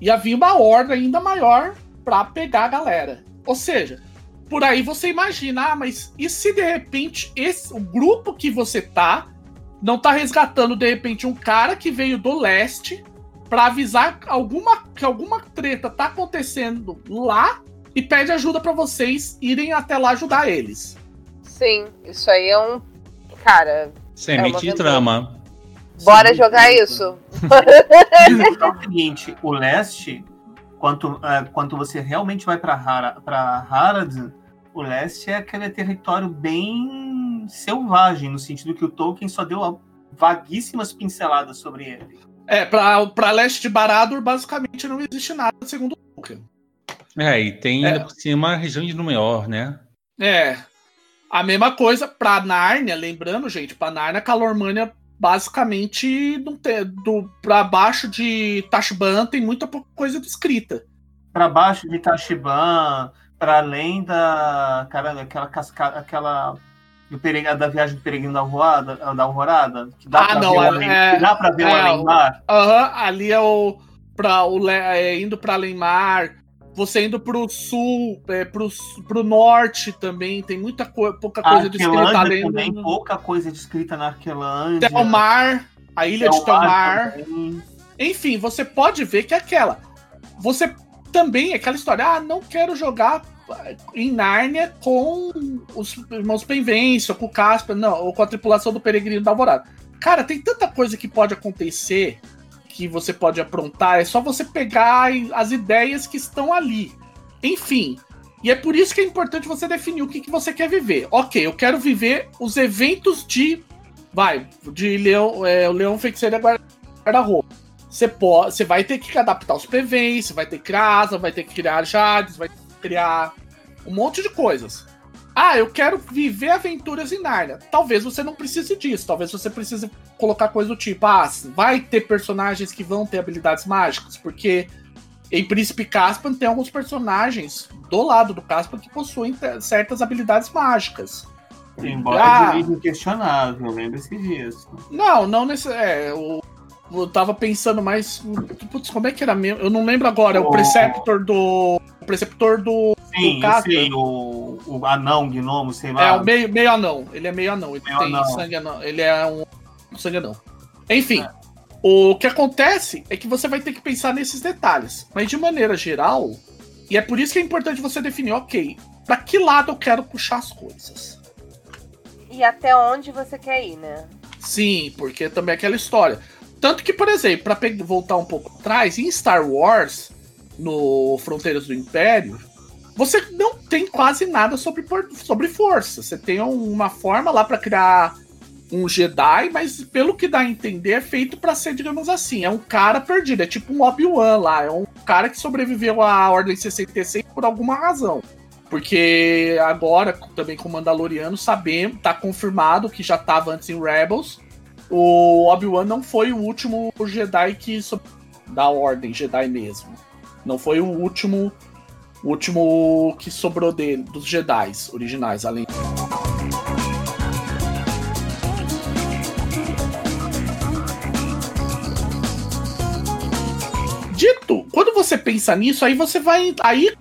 ia vir uma horda ainda maior pra pegar a galera. Ou seja, por aí você imagina, ah, mas e se de repente esse, o grupo que você tá não tá resgatando de repente um cara que veio do leste pra avisar alguma, que alguma treta tá acontecendo lá e pede ajuda pra vocês irem até lá ajudar eles. Sim, isso aí é um. Cara, Semente de aventura. trama. Bora Sim, jogar isso. É o seguinte, o leste, quanto, é, quanto você realmente vai para Hara, Harad, o leste é aquele território bem selvagem, no sentido que o Tolkien só deu vaguíssimas pinceladas sobre ele. É, pra, pra leste de Baradur, basicamente não existe nada, segundo o Tolkien. É, e tem É. ainda por cima a região de Númenor, né? É. A mesma coisa pra Nárnia, lembrando, gente, pra Nárnia, Calormânia, basicamente, não tem, do, pra baixo de Tashban tem muita coisa descrita. Pra baixo de Tashiban, para além da. Cara, aquela cascada. Aquela. Do pereg... Da viagem do peregrino da alvorada, da alvorada que dá Ah, não, ver o é- além, é- dá pra ver o é, além mar. Aham, ali é o. Pra, o é, indo pra Lemar. Você indo pro sul, é, pro, pro norte também, tem muita coisa, pouca coisa descrita além também, do pouca coisa descrita na Arquelândia. Telmar, a ilha de Telmar. também. Enfim, você pode ver que é aquela. Você também, aquela história, ah, não quero jogar em Nárnia com os irmãos Penvence, ou com o Casper, não, ou com a tripulação do Peregrino da Alvorada. Cara, tem tanta coisa que pode acontecer que você pode aprontar, é só você pegar as ideias que estão ali. Enfim, e é por isso que é importante você definir o que, que você quer viver. Ok, eu quero viver os eventos de. Vai, de Leão, é, o Leão Feiticeiro Guarda-Roupa. Você pode, você vai ter que adaptar os PVs, você vai ter que criar asa, vai ter que criar jades, vai criar um monte de coisas. Ah, eu quero viver aventuras em Narnia. Talvez você não precise disso. Talvez você precise colocar coisa do tipo, ah, vai ter personagens que vão ter habilidades mágicas, porque em Príncipe Caspian tem alguns personagens do lado do Caspian que possuem certas habilidades mágicas. Embora Ah. de questionável, lembre-se disso. Não, não nesse. É, eu, eu tava pensando mais. Putz, como é que era mesmo? Eu não lembro agora. É o Preceptor do. O Preceptor do. Sim, O Casper. sei, o, o anão, gnomo, sei lá. É, o meio, meio anão. Ele é meio anão. Ele Meio tem anão. sangue anão. Ele é um sangue anão. Enfim. O que acontece é que você vai ter que pensar nesses detalhes. Mas de maneira geral, e é por isso que é importante você definir, ok, pra que lado eu quero puxar as coisas. E até onde você quer ir, né? Sim, porque também é aquela história. Tanto que, por exemplo, pe- voltar um pouco atrás, em Star Wars, no Fronteiras do Império, você não tem quase nada sobre, sobre força. Você tem uma forma lá pra criar um Jedi, mas pelo que dá a entender, é feito pra ser, digamos assim, é um cara perdido. É tipo um Obi-Wan lá. É um cara que sobreviveu à Ordem 66 por alguma razão. Porque agora, também com o Mandaloriano, sabemos, tá confirmado que já tava antes em Rebels. O Obi-Wan não foi o último Jedi que da Ordem Jedi mesmo. Não foi o último o último que sobrou dele dos Jedi originais, além Dito, quando você pensa nisso, aí você vai aí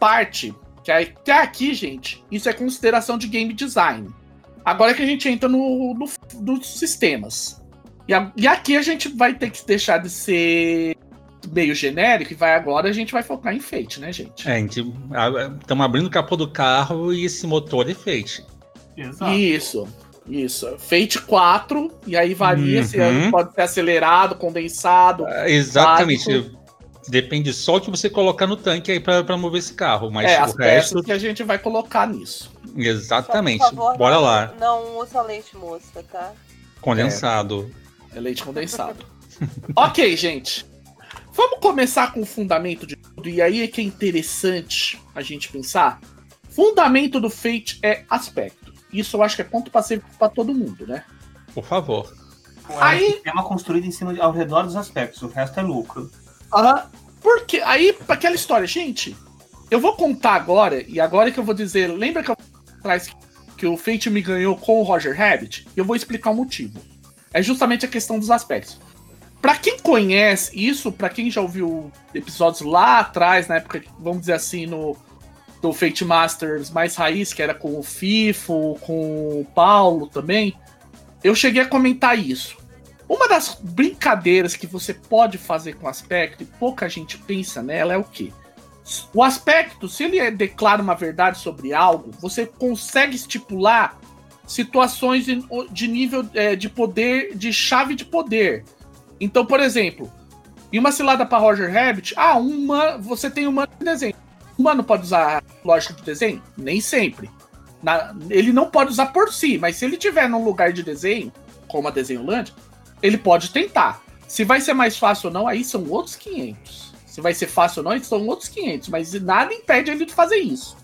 parte que até aqui, gente, isso é consideração de game design. Agora é que a gente entra no, no dos sistemas. E, a- e aqui a gente vai ter que deixar de ser meio genérico e vai agora a gente vai focar em Fate, né, gente? É, a gente estamos abrindo o capô do carro e esse motor é Fate. Exato. Isso. Isso. Fate 4, e aí varia se Uhum. pode ser acelerado, condensado. Ah, Exatamente. Depende só o que você colocar no tanque aí pra, pra mover esse carro. Mas é, as o peças resto. que a gente vai colocar nisso. Exatamente. Só, por favor, Bora não, lá. Não usa leite moça, tá? Condensado. É leite condensado. ok, gente. Vamos começar com o fundamento de tudo. E aí é que é interessante a gente pensar. Fundamento do Fate é aspecto. Isso eu acho que é ponto pacífico pra todo mundo, né? Por favor. É um Aí- sistema construído em cima de, ao redor dos aspectos, o resto é lucro. Aham. Porque aí, aquela história, gente, eu vou contar agora, e agora que eu vou dizer, lembra que eu atrás que o Fate me ganhou com o Roger Rabbit? Eu vou explicar o motivo. É justamente a questão dos aspectos. Pra quem conhece isso, pra quem já ouviu episódios lá atrás, na época, vamos dizer assim, no do Fate Masters mais raiz, que era com o Fifo, com o Paulo também, eu cheguei a comentar isso. Uma das brincadeiras que você pode fazer com o aspecto, e pouca gente pensa nela, é o quê? O aspecto, se ele declara uma verdade sobre algo, você consegue estipular situações de, nível é, de poder, de chave de poder. Então, por exemplo, em uma cilada para Roger Rabbit, ah, uma, você tem humano de desenho. Humano pode usar lógica de desenho? Nem sempre. Na- ele não pode usar por si, mas se ele tiver num lugar de desenho, como a Desenho Land, ele pode tentar. Se vai ser mais fácil ou não, aí são outros 500. Se vai ser fácil ou não, são outros 500. Mas nada impede ele de fazer isso.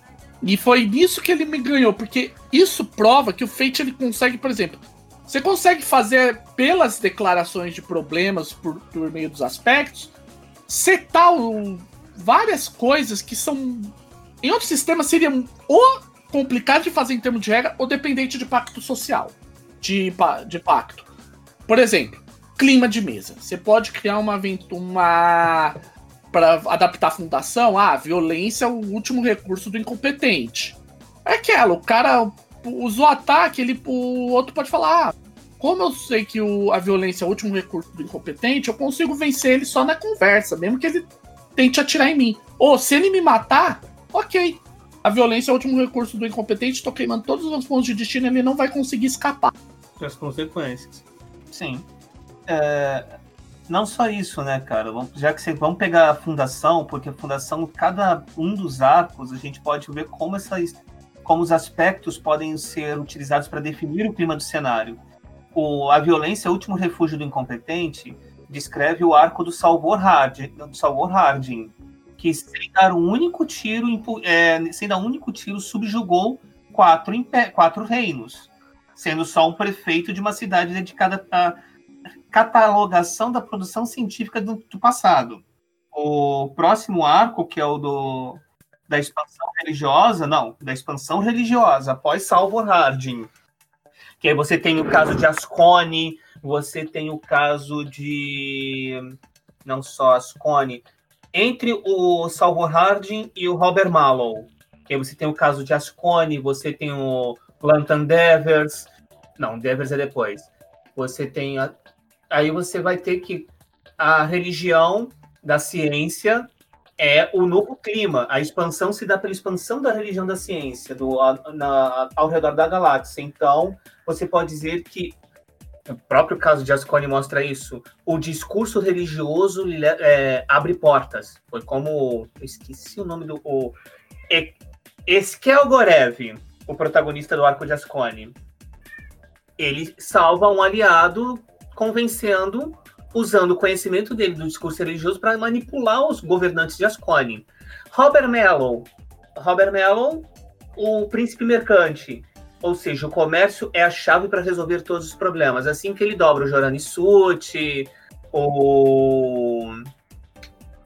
E foi nisso que ele me ganhou, porque isso prova que o Fate ele consegue, por exemplo, você consegue fazer pelas declarações de problemas por, por meio dos aspectos, setar várias coisas que são. Em outros sistemas seriam ou complicado de fazer em termos de regra ou dependente de pacto social. De, de pacto. Por exemplo, clima de mesa. Você pode criar uma. uma para adaptar a fundação, ah, violência é o último recurso do incompetente. É aquela, o cara usou ataque, ele, o outro pode falar, ah, como eu sei que o, a violência é o último recurso do incompetente, eu consigo vencer ele só na conversa, mesmo que ele tente atirar em mim. Ou se ele me matar, ok. A violência é o último recurso do incompetente, tô queimando todos os pontos de destino, ele não vai conseguir escapar. As consequências. Sim. É, não só isso, né, cara? Vamos, já que vamos pegar a fundação, porque a fundação, cada um dos arcos, a gente pode ver como essas, como os aspectos podem ser utilizados para definir o clima do cenário. O, a violência é o último refúgio do incompetente descreve o arco do Salvor Harding, do Salvor Harding que sem dar um único tiro, é, sem dar um único tiro, subjugou quatro, quatro reinos, sendo só um prefeito de uma cidade dedicada à catalogação da produção científica do, do passado. O próximo arco, que é o do da expansão religiosa, não, da expansão religiosa, após Salvor Harding, que aí você tem o caso de Ascone, você tem o caso de não só Ascone, entre o Salvor Harding e o Robert Mallow. Que aí você tem o caso de Ascone, você tem o Lantern Devers. Não, Devers é depois. Você tem. A... Aí você vai ter que. A religião da ciência é o novo clima. A expansão se dá pela expansão da religião da ciência do, na, ao redor da galáxia. Então, você pode dizer que o próprio caso de Ascone mostra isso. O discurso religioso é, abre portas. Foi como. Eu esqueci o nome do. O, Eskel Gorev, o protagonista do arco de Ascone. Ele salva um aliado convencendo, usando o conhecimento dele do discurso religioso para manipular os governantes de Ascone. Robert Mello. Robert Mello, o príncipe mercante ou seja, o comércio é a chave para resolver todos os problemas. Assim que ele dobra o Jorani Suti, o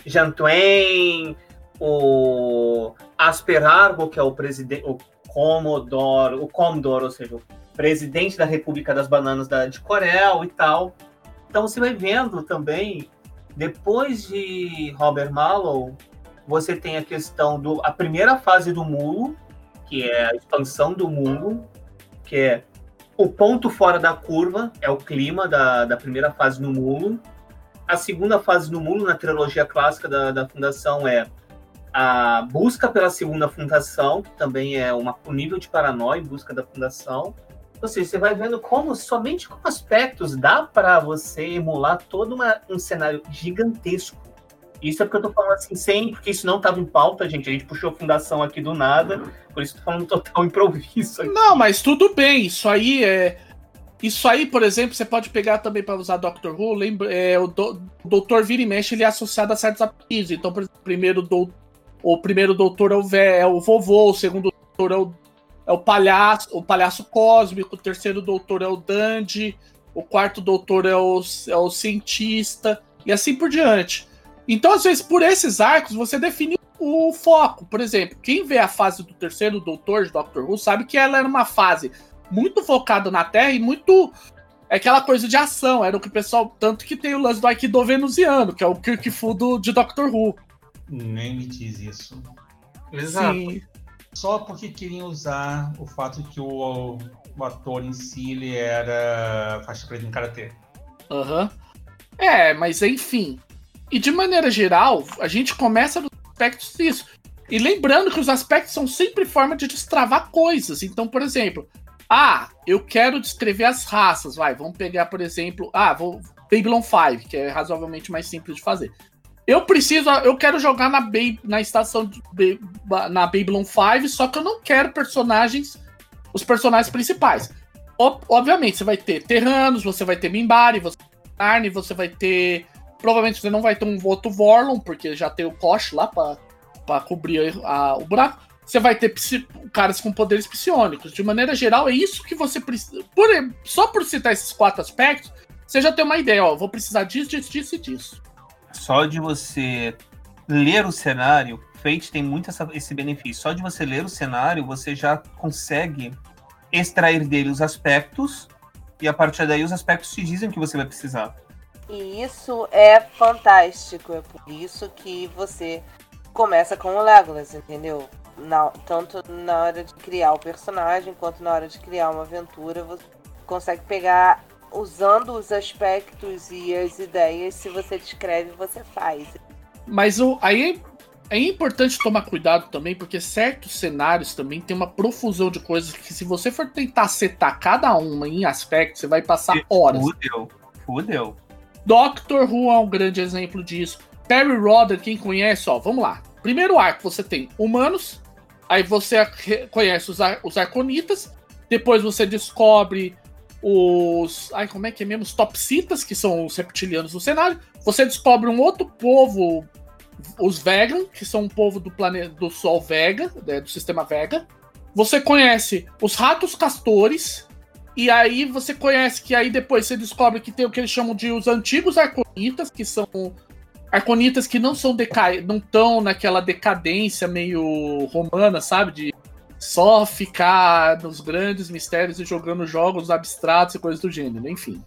Jean Twain, o Asperargo, que é o presidente, Commodore, o Commodore, ou seja, o presidente da República das Bananas da, de Corel e tal. Então você vai vendo também, depois de Robert Mallow, você tem a questão do a primeira fase do mulo, que é a expansão do mundo, que é o ponto fora da curva, é o clima da, da primeira fase no mundo. A segunda fase no mundo, na trilogia clássica da, da Fundação, é a busca pela segunda fundação, que também é uma, o nível de paranoia em busca da fundação. Ou seja, você vai vendo como, somente com aspectos, dá para você emular todo uma, um cenário gigantesco isso é porque eu tô falando assim, sem, porque isso não tava em pauta, gente. A gente puxou a fundação aqui do nada, por isso tô falando total improviso. Aqui. Não, mas tudo bem. Isso aí é. Isso aí, por exemplo, você pode pegar também para usar Doctor Who. Lembra, é, o, do, o Doutor Vira e Mexe ele é associado a certos apelidos. Então, por exemplo, o primeiro, do, o primeiro doutor é o, vé, é o vovô, o segundo doutor é o, é o palhaço, o palhaço cósmico, o terceiro doutor é o Dandy, o quarto doutor é o, é o cientista, e assim por diante. Então, às vezes, por esses arcos, você define o foco. Por exemplo, quem vê a fase do terceiro Doutor de Doctor Who sabe que ela era uma fase muito focada na Terra e muito. É aquela coisa de ação, era o que o pessoal. Tanto que tem o lance do Aikido venusiano, que é o Kirk Fu do, de Doctor Who. Nem me diz isso. Exato. Sim. Só porque queriam usar o fato que o, o ator em si ele era faixa preta em karatê. Aham. Uhum. É, mas enfim, e de maneira geral, a gente começa nos aspectos disso. E lembrando que os aspectos são sempre forma de destravar coisas. Então, por exemplo, ah, eu quero descrever as raças. Vai, vamos pegar, por exemplo, ah, vou Babylon 5, que é razoavelmente mais simples de fazer. Eu preciso, eu quero jogar na, Bay, na estação de, na Babylon 5, só que eu não quero personagens, os personagens principais. obviamente, você vai ter Terranos, você vai ter Mimbari, você vai ter Arne, você vai ter Provavelmente você não vai ter um voto Vorlon, porque já tem o Kosh lá pra cobrir a, o buraco. Você vai ter caras com poderes psionicos. De maneira geral, é isso que você precisa. Por, só por citar esses quatro aspectos, você já tem uma ideia, ó. Vou precisar disso, disso, disso e disso. Só de você ler o cenário, Fate tem muito essa- esse benefício. Só de você ler o cenário, você já consegue extrair dele os aspectos, e a partir daí os aspectos te dizem o que você vai precisar. E isso é fantástico. É por isso que você começa com o Legolas, entendeu? Na- tanto na hora de criar o personagem quanto na hora de criar uma aventura, você consegue pegar usando os aspectos e as ideias. Se você descreve, você faz. Mas o, aí é importante tomar cuidado também, porque certos cenários também tem uma profusão de coisas que se você for tentar setar cada uma em aspecto, você vai passar horas. Fudeu. Fudeu. Doctor Who é um grande exemplo disso. Perry Rodder, quem conhece, ó, vamos lá. Primeiro arco, você tem humanos, aí você conhece os, ar- os arconitas, depois você descobre os. Ai, como é que é mesmo? Os topsitas, que são os reptilianos do cenário. Você descobre um outro povo, os Vegan, que são um povo do planeta do Sol Vega, né, do sistema Vega. Você conhece os ratos castores, e aí você conhece que aí depois você descobre que tem o que eles chamam de os antigos arconitas, que são arconitas que não são deca... não estão naquela decadência meio romana, sabe? De só ficar nos grandes mistérios e jogando jogos abstratos e coisas do gênero, enfim.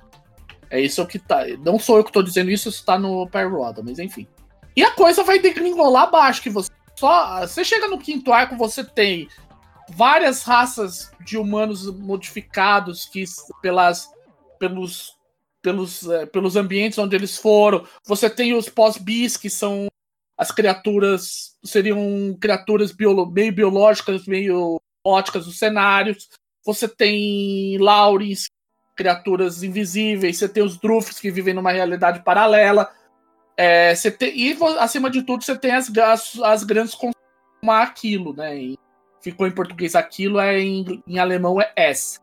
É isso que tá. Não sou eu que tô dizendo isso, isso tá no Pyroda, mas enfim. E a coisa vai degringolar abaixo, que você só. Você chega no quinto arco, você tem várias raças de humanos modificados que pelas pelos pelos, eh, pelos ambientes onde eles foram. Você tem os pós-bis, que são as criaturas, seriam criaturas biolo- meio biológicas, meio óticas dos cenários. Você tem Laurens, criaturas invisíveis. Você tem os Drufts, que vivem numa realidade paralela. Eh, você tem, e, acima de tudo, você tem as, as, as grandes como aquilo, né? Em- ficou em português aquilo, é em, em alemão é S.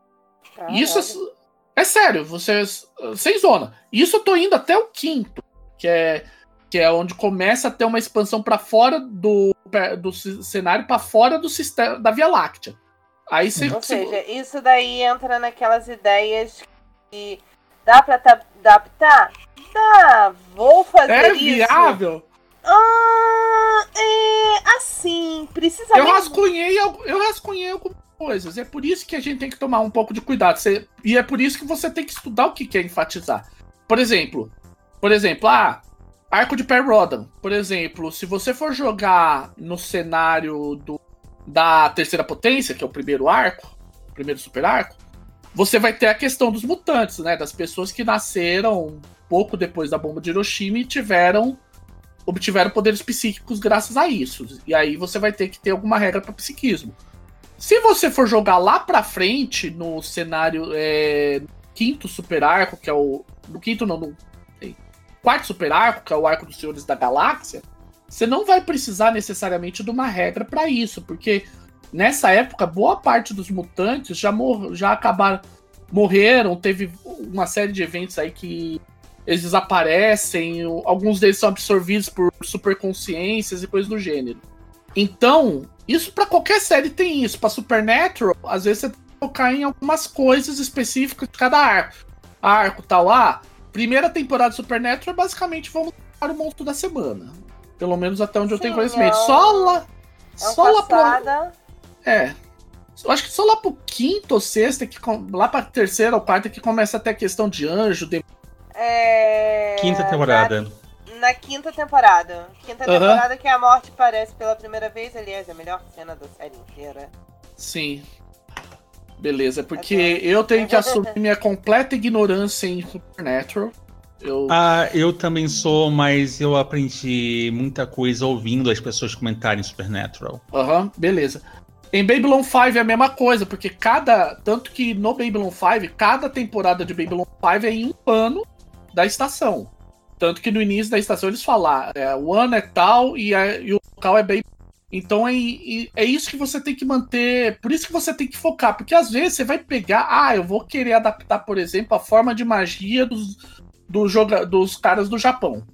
Isso é, é sério, vocês. Sem zona. Isso eu tô indo até o quinto, que é, que é onde começa a ter uma expansão pra fora do, do cenário, pra fora do sistema da Via Láctea. Aí você. Ou seja, isso daí entra naquelas ideias que dá pra ta- adaptar? Dá, vou fazer é isso. viável. Ah, é assim, precisa Eu rascunhei, al- eu rascunhei algumas coisas. É por isso que a gente tem que tomar um pouco de cuidado. Você- e é por isso que você tem que estudar o que quer enfatizar. Por exemplo, por exemplo, ah, arco de Perrodan. Por exemplo, se você for jogar no cenário do, da terceira potência, que é o primeiro arco, o primeiro super arco, você vai ter a questão dos mutantes, né? Das pessoas que nasceram pouco depois da bomba de Hiroshima e tiveram obtiveram poderes psíquicos graças a isso. E aí você vai ter que ter alguma regra para psiquismo. Se você for jogar lá pra frente no cenário é, quinto super arco, que é o. No quinto não, no quarto super arco, que é o arco dos Senhores da Galáxia, você não vai precisar necessariamente de uma regra para isso, porque nessa época boa parte dos mutantes já, mor já acabaram. Morreram, teve uma série de eventos aí que eles desaparecem, alguns deles são absorvidos por superconsciências e coisas do gênero. Então, isso pra qualquer série tem isso. Pra Supernatural, às vezes você tem que focar em algumas coisas específicas de cada arco. Arco tal, ah, primeira temporada de Supernatural, basicamente vamos para o monstro da semana. Pelo menos até onde eu Sim, tenho conhecimento. é um- Só lá. É Só lá pra. passada. É. Eu acho que só lá pro quinto ou sexto, que com- lá pra terceira ou quarta, que começa até a questão de anjo, de É, Quinta temporada. Na, na quinta temporada. Quinta Aham. temporada que a morte aparece pela primeira vez. Aliás, a melhor cena da série inteira. Sim. Beleza, porque Adoro. eu tenho que assumir minha completa ignorância em Supernatural. Eu. Ah, eu também sou, mas eu aprendi muita coisa ouvindo as pessoas comentarem Supernatural. Aham, beleza. Em Babylon 5 é a mesma coisa, porque cada. Tanto que no Babylon 5, cada temporada de Babylon 5 é em um ano da estação. Tanto que no início da estação eles falam, é, o ano é tal e, a- e o local é bem. Então é, é isso que você tem que manter. Por isso que você tem que focar. Porque às vezes você vai pegar. Ah, eu vou querer adaptar, por exemplo, a forma de magia dos, do joga, dos caras do Japão.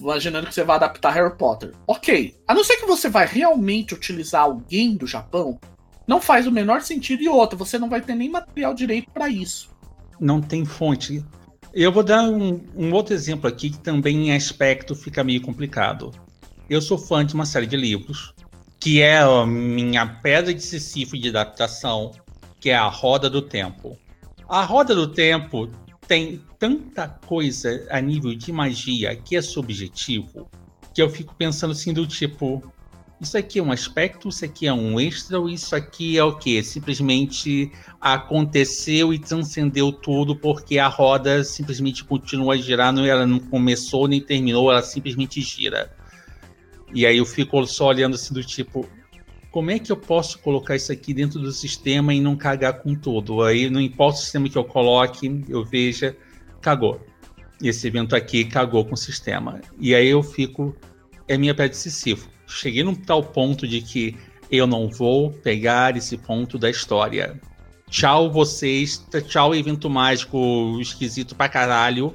Imaginando que você vai adaptar Harry Potter. Ok. A não ser que você vai realmente utilizar alguém do Japão, não faz o menor sentido. E outra, você não vai ter nem material direito pra isso. Não tem fonte. Eu vou dar um, um outro exemplo aqui que também em aspecto fica meio complicado. eu sou fã de uma série de livros, que é a minha pedra de Sísifo de adaptação, que é a Roda do Tempo. A Roda do Tempo tem tanta coisa a nível de magia que é subjetivo, que eu fico pensando assim do tipo, isso aqui é um aspecto, isso aqui é um extra, ou isso aqui é o quê? Simplesmente aconteceu e transcendeu tudo porque a roda simplesmente continua a girar, ela não começou nem terminou, ela simplesmente gira. E aí eu fico só olhando assim do tipo, como é que eu posso colocar isso aqui dentro do sistema e não cagar com tudo? Aí não importa o sistema que eu coloque, eu veja, cagou. Esse evento aqui cagou com o sistema. E aí eu fico, é minha pé decisivo cheguei num tal ponto de que eu não vou pegar esse ponto da história. Tchau, vocês. Tchau, evento mágico esquisito pra caralho.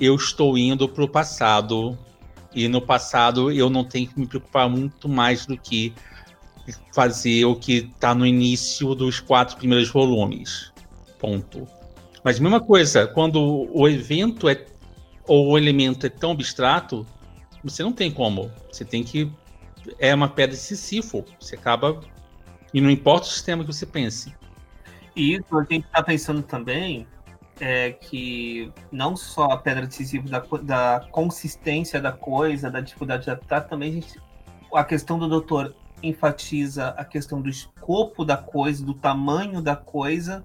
Eu estou indo pro passado. E no passado eu não tenho que me preocupar muito mais do que fazer o que tá no início dos quatro primeiros volumes. Ponto. Mas mesma coisa, quando o evento é ou o elemento é tão abstrato, você não tem como. Você tem que é uma pedra de Sísifo. Você acaba. E não importa o sistema que você pense. E isso a gente está pensando também é que não só a pedra de Sísifo da, da consistência da coisa, da dificuldade de adaptar, também a, gente, a questão do doutor enfatiza a questão do escopo da coisa, do tamanho da coisa,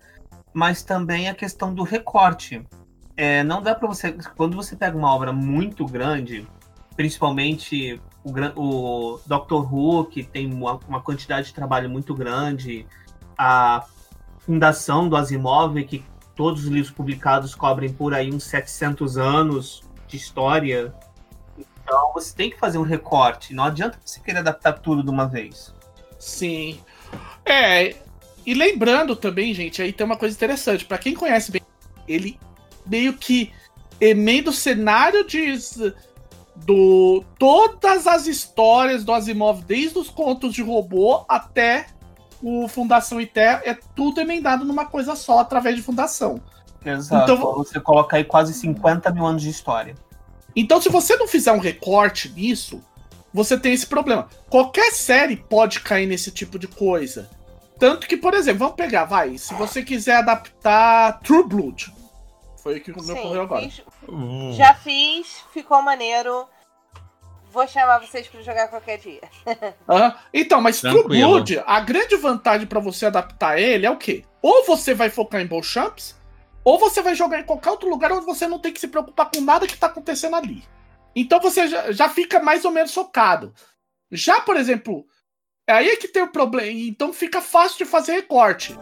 mas também a questão do recorte. É, não dá para você. Quando você pega uma obra muito grande, principalmente o, o Doctor Who, que tem uma, uma, quantidade de trabalho muito grande, a fundação do Asimov, que todos os livros publicados cobrem por aí uns 700 anos de história. Então você tem que fazer um recorte, não adianta você querer adaptar tudo de uma vez. Sim. É, e lembrando também, gente, aí tem uma coisa interessante, para quem conhece bem, ele meio que emenda o cenário de do todas as histórias do Asimov, desde os contos de robô até o Fundação Iter, é tudo emendado numa coisa só através de Fundação. Exato. Então, você coloca aí quase 50 mil anos de história. Então, se você não fizer um recorte nisso, você tem esse problema. Qualquer série pode cair nesse tipo de coisa. Tanto que, por exemplo, vamos pegar, vai, se você quiser adaptar True Blood, foi o que me ocorreu agora. Fiz, hum. Já fiz, ficou maneiro. Vou chamar vocês para jogar qualquer dia. ah, então, mas True Blood, a grande vantagem para você adaptar ele é o quê? Ou você vai focar em Beauchamps, ou você vai jogar em qualquer outro lugar onde você não tem que se preocupar com nada que tá acontecendo ali. Então você já, já fica mais ou menos focado. Já, por exemplo, aí é que tem o problema. Então fica fácil de fazer recorte.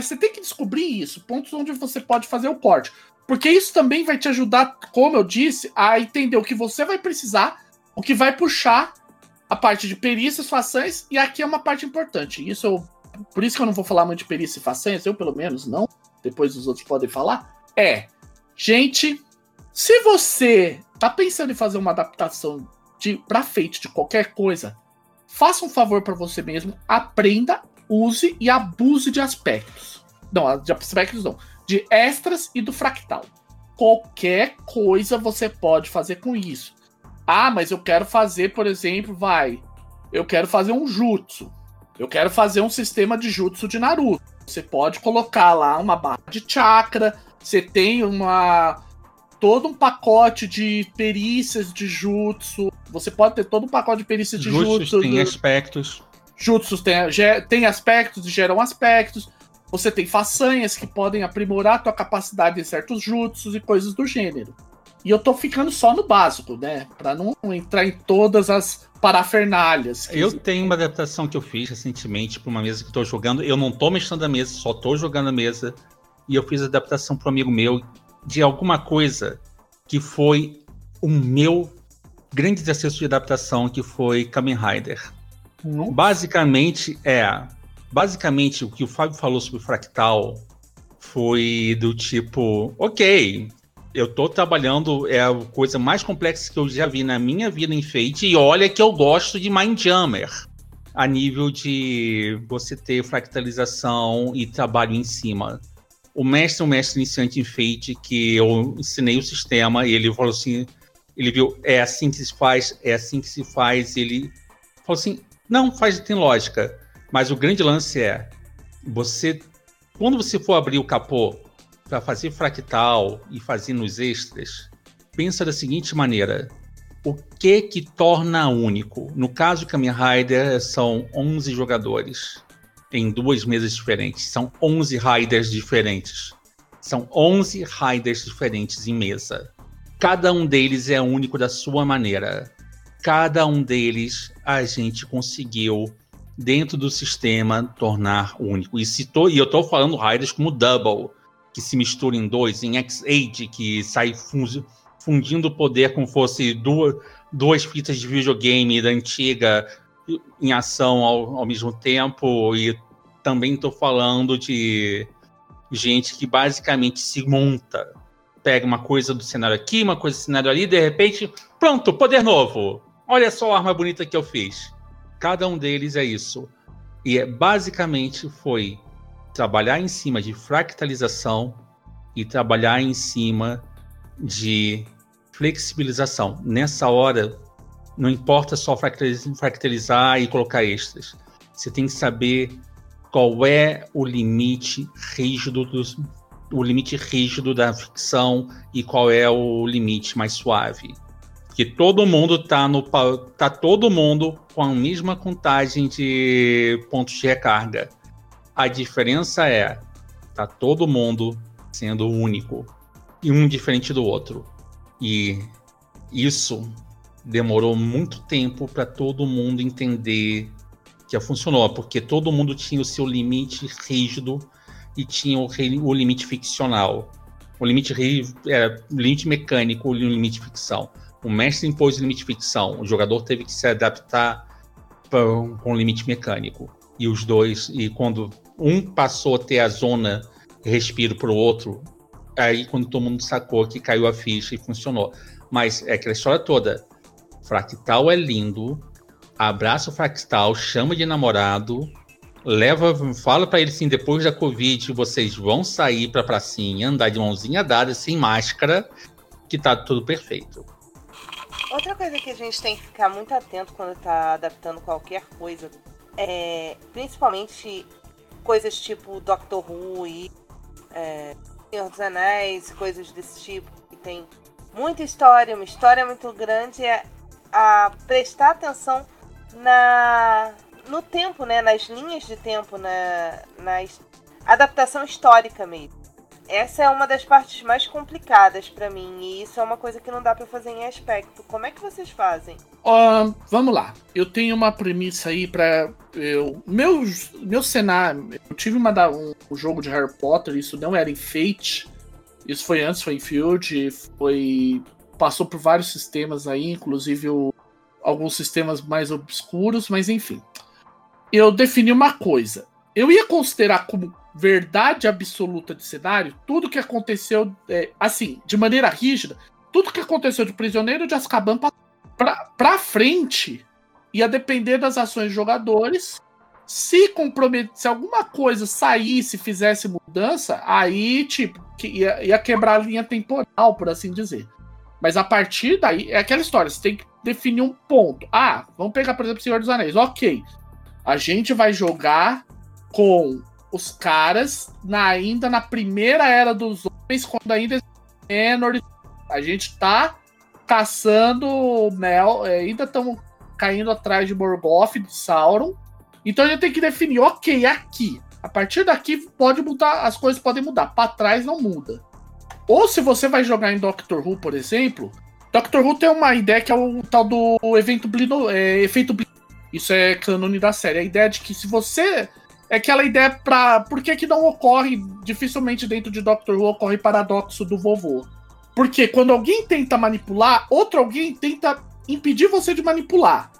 Você tem que descobrir isso, pontos onde você pode fazer o corte. Porque isso também vai te ajudar, como eu disse, a entender o que você vai precisar, o que vai puxar a parte de perícias, façanhas, e aqui é uma parte importante. Isso eu, por isso que eu não vou falar muito de perícia e façanhas, eu pelo menos não, depois os outros podem falar. É, gente, se você tá pensando em fazer uma adaptação de para feito de qualquer coisa, faça um favor para você mesmo, aprenda use e abuse de aspectos. Não, de aspectos não. De extras e do fractal. Qualquer coisa você pode fazer com isso. Ah, mas eu quero fazer, por exemplo, vai. Eu quero fazer um jutsu. Eu quero fazer um sistema de jutsu de Naruto. Você pode colocar lá uma barra de chakra. Você tem uma todo um pacote de perícias de jutsu. Você pode ter todo um pacote de perícias de jutsu. jutsu tem do... aspectos. Jutsus tem, tem aspectos e geram aspectos. Você tem façanhas que podem aprimorar a tua capacidade em certos jutsus e coisas do gênero. E eu tô ficando só no básico, né? Pra não entrar em todas as parafernálias. Eu tenho uma adaptação que eu fiz recentemente para uma mesa que eu tô jogando. Eu não tô mexendo a mesa, só tô jogando a mesa. E eu fiz adaptação um amigo meu de alguma coisa que foi o meu grande exercício de adaptação, que foi Kamen Rider. Nossa. Basicamente, é. Basicamente, o que o Fábio falou sobre o fractal foi do tipo, ok, eu tô trabalhando, é a coisa mais complexa que eu já vi na minha vida em Fate, e olha que eu gosto de Mindjammer. A nível de você ter fractalização e trabalho em cima. o mestre, um mestre iniciante em Fate, que eu ensinei o sistema, e ele falou assim, ele viu, é assim que se faz, é assim que se faz, ele falou assim, não, faz, tem lógica, mas o grande lance é, você, quando você for abrir o capô para fazer fractal e fazer nos extras, pensa da seguinte maneira, o que que torna único? No caso de Kamen Rider, são 11 jogadores em duas mesas diferentes. São 11 Riders diferentes. São 11 Riders diferentes em mesa. Cada um deles é único da sua maneira. Cada um deles a gente conseguiu, dentro do sistema, tornar único. E, tô, e eu estou falando Riders como Double, que se mistura em dois, em X-Age, que sai fundindo o poder como fosse duas, duas fitas de videogame da antiga em ação ao, ao mesmo tempo. E também estou falando de gente que basicamente se monta. Pega uma coisa do cenário aqui, uma coisa do cenário ali, e de repente, pronto, poder novo. Olha só a arma bonita que eu fiz. Cada um deles é isso. E é, basicamente foi trabalhar em cima de fractalização e trabalhar em cima de flexibilização. Nessa hora, não importa só fractalizar e colocar extras. Você tem que saber qual é o limite rígido dos, o limite rígido da ficção e qual é o limite mais suave. Que todo mundo tá no tá todo mundo com a mesma contagem de pontos de recarga. A diferença é tá todo mundo sendo único e um diferente do outro. E isso demorou muito tempo para todo mundo entender que funcionou, porque todo mundo tinha o seu limite rígido e tinha o, o limite ficcional. O limite, é, limite mecânico o limite ficção. O mestre impôs limite ficção, o jogador teve que se adaptar com o limite mecânico. E os dois, e quando um passou a ter a zona respiro para o outro, aí quando todo mundo sacou que caiu a ficha e funcionou. Mas é aquela história toda. Fractal é lindo, abraça o Fractal, chama de namorado, leva, fala para ele assim, depois da Covid, vocês vão sair pra pracinha, andar de mãozinha dada, sem máscara, que tá tudo perfeito. Outra coisa que a gente tem que ficar muito atento quando tá adaptando qualquer coisa é principalmente coisas tipo Doctor Who e é, Senhor dos Anéis, coisas desse tipo, que tem muita história, uma história muito grande, é a prestar atenção na no tempo, né, nas linhas de tempo, na, na adaptação histórica mesmo. Essa é uma das partes mais complicadas para mim e isso é uma coisa que não dá para fazer em aspecto. Como é que vocês fazem? Uh, vamos lá. Eu tenho uma premissa aí para eu meu meu cenário. Eu tive uma um, um jogo de Harry Potter. Isso não era em Fate. Isso foi antes, foi em Field. Foi passou por vários sistemas aí, inclusive o alguns sistemas mais obscuros, mas enfim. Eu defini uma coisa. Eu ia considerar como verdade absoluta de cenário tudo que aconteceu, é, assim, de maneira rígida, tudo que aconteceu de Prisioneiro de Azkaban pra, pra frente ia depender das ações dos jogadores. Se comprometer, se alguma coisa saísse, fizesse mudança, aí, tipo, ia, ia quebrar a linha temporal, por assim dizer. Mas a partir daí, é aquela história, você tem que definir um ponto. Ah, vamos pegar, por exemplo, Senhor dos Anéis. Ok. A gente vai jogar com os caras na, ainda na primeira era dos homens, quando ainda menor. A gente tá caçando Mel, é, ainda estamos caindo atrás de Morgoth, de Sauron. Então a gente tem que definir, ok, aqui. A partir daqui pode mudar, as coisas podem mudar. Para trás não muda. Ou se você vai jogar em Doctor Who, por exemplo, Doctor Who tem uma ideia que é o tal do evento é, efeito blino. Isso é canone da série. A ideia de que se você. É aquela ideia pra. Por que, que não ocorre. Dificilmente dentro de Doctor Who ocorre paradoxo do vovô. Porque quando alguém tenta manipular, outro alguém tenta impedir você de manipular.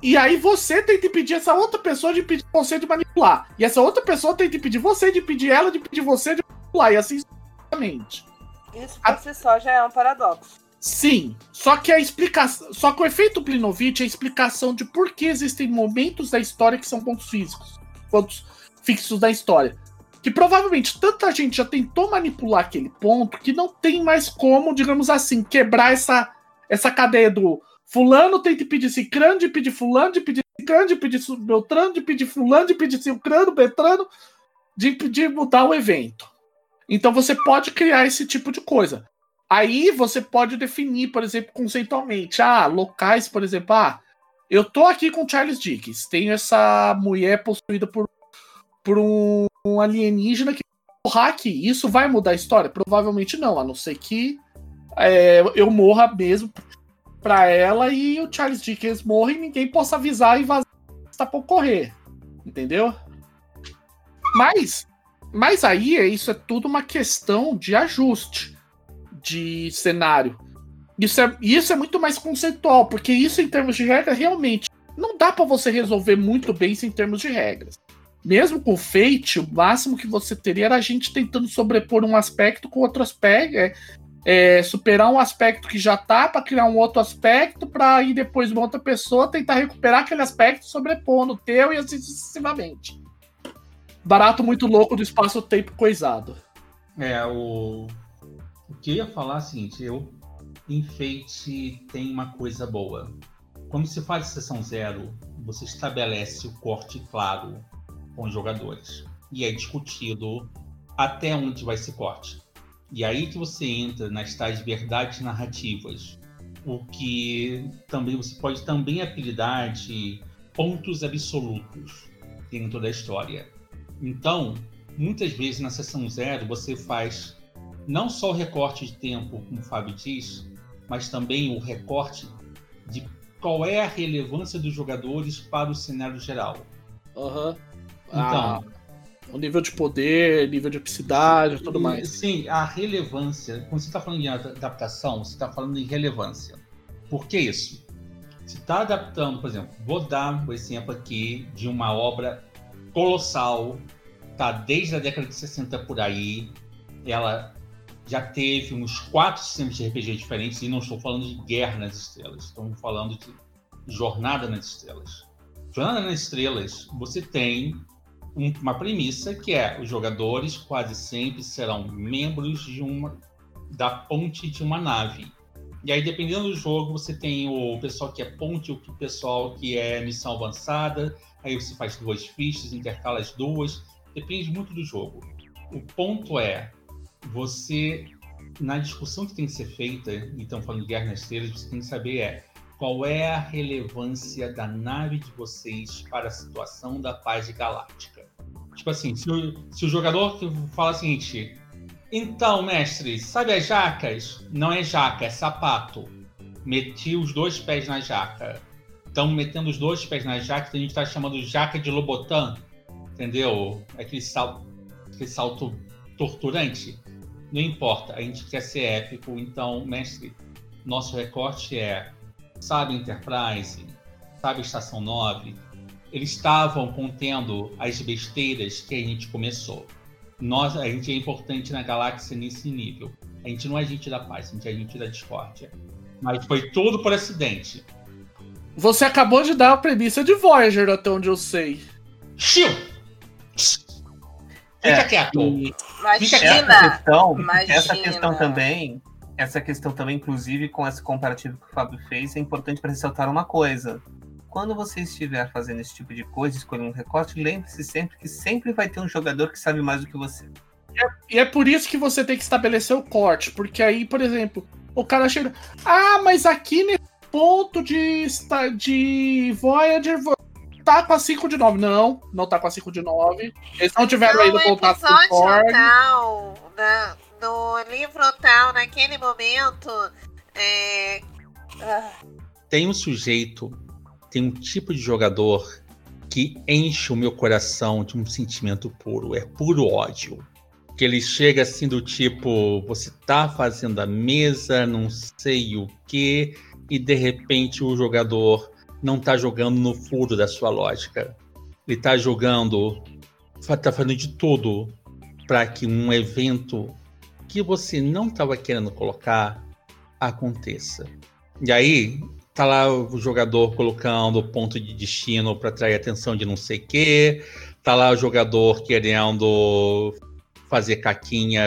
E aí você tenta impedir essa outra pessoa de impedir você de manipular. E essa outra pessoa tenta impedir você de impedir ela de impedir você de manipular. E assim sucessivamente. Isso por a... si só já é um paradoxo. Sim, só que a explicação, só que o efeito Plinovich é a explicação de por que existem momentos da história que são pontos físicos, pontos fixos da história. que provavelmente tanta gente já tentou manipular aquele ponto que não tem mais como, digamos assim, quebrar essa, essa cadeia do fulano tem que pedir cicrano, de pedir fulano, de pedir cicrano, de pedir beltrano, de pedir fulano, de pedir cicrano, beltrano, de pedir mudar o evento. Então você pode criar esse tipo de coisa. Aí você pode definir, por exemplo, conceitualmente, ah, locais, por exemplo, ah, eu tô aqui com Charles Dickens, tenho essa mulher possuída por, por um, alienígena que morra aqui. Isso vai mudar a história? Provavelmente não, a não ser que é, eu morra mesmo pra ela e o Charles Dickens morra e ninguém possa avisar e vazar está por correr. Entendeu? Mas, mas aí isso é tudo uma questão de ajuste de cenário. Isso é, isso é muito mais conceitual, porque isso em termos de regra realmente não dá para você resolver muito bem em termos de regras. Mesmo com o Fate, o máximo que você teria era a gente tentando sobrepor um aspecto com outro aspecto, é, é, superar um aspecto que já tá para criar um outro aspecto, para aí depois uma outra pessoa tentar recuperar aquele aspecto sobrepor no teu e assim sucessivamente. Barato muito louco do espaço-tempo coisado. É, o o que eu ia falar é o seguinte, eu enfeite tem uma coisa boa. Quando se faz sessão zero, você estabelece o corte claro com os jogadores. E é discutido até onde vai esse corte. E aí que você entra nas tais verdades narrativas. O que também você pode também apelidar de pontos absolutos dentro da história. Então, muitas vezes na sessão zero você faz não só o recorte de tempo, como o Fábio diz, mas também o recorte de qual é a relevância dos jogadores para o cenário geral. Uhum. Então, ah, o nível de poder, nível de epicidade e tudo mais. Sim, a relevância. Quando você está falando de adaptação, você está falando em relevância. Por que isso? Se está adaptando, por exemplo, vou dar o um exemplo aqui de uma obra colossal, tá desde a década de 60 por aí. Ela já teve uns quatro sistemas de RPG diferentes, e não estou falando de Guerra nas Estrelas, estamos falando de Jornada nas Estrelas. Jornada nas Estrelas, você tem uma premissa que é os jogadores quase sempre serão membros de uma da ponte de uma nave. E aí, dependendo do jogo, você tem o pessoal que é ponte, o pessoal que é missão avançada. Aí você faz duas fichas, intercala as duas. Depende muito do jogo. O ponto é, você, na discussão que tem que ser feita, então falando de Guerra nas Estrelas, você tem que saber é qual é a relevância da nave de vocês para a situação da paz galáctica. Tipo assim, se o, se o jogador fala o seguinte, então, mestre, sabe as jacas? Não é jaca, é sapato. Meti os dois pés na jaca. Estamos metendo os dois pés na jaca, a gente está chamando jaca de Lobotan. Entendeu? Aquele salto, aquele salto torturante. Não importa, a gente quer ser épico, então, mestre, nosso recorte é sabe Enterprise, sabe Estação 9, eles estavam contendo as besteiras que a gente começou. Nós, a gente é importante na galáxia nesse nível. A gente não é gente da paz, a gente é gente da discórdia. Mas foi tudo por acidente. Você acabou de dar a premissa de Voyager, até onde eu sei. Chiu! Fica é, quieto. Imagina, essa questão, imagina. essa questão também, essa questão também, inclusive, com esse comparativo que o Fábio fez, é importante para ressaltar uma coisa. Quando você estiver fazendo esse tipo de coisa, escolhendo um recorte, lembre-se sempre que sempre vai ter um jogador que sabe mais do que você. E é, e é por isso que você tem que estabelecer o corte, porque aí, por exemplo, o cara chega. Ah, mas aqui nesse ponto de, de Voyager tá com a 5 de 9. Não, não tá com a 5 de 9. Eles não tiveram no contato com o Korg. Tal, na, no livro tal, naquele momento. É... Ah. Tem um sujeito, tem um tipo de jogador que enche o meu coração de um sentimento puro. É puro ódio. Que ele chega assim do tipo, você tá fazendo a mesa, não sei o que, e de repente o jogador não está jogando no furo da sua lógica. Ele está jogando, está fazendo de tudo para que um evento que você não estava querendo colocar aconteça. E aí tá lá o jogador colocando ponto de destino para atrair atenção de não sei quê, tá lá o jogador querendo fazer caquinha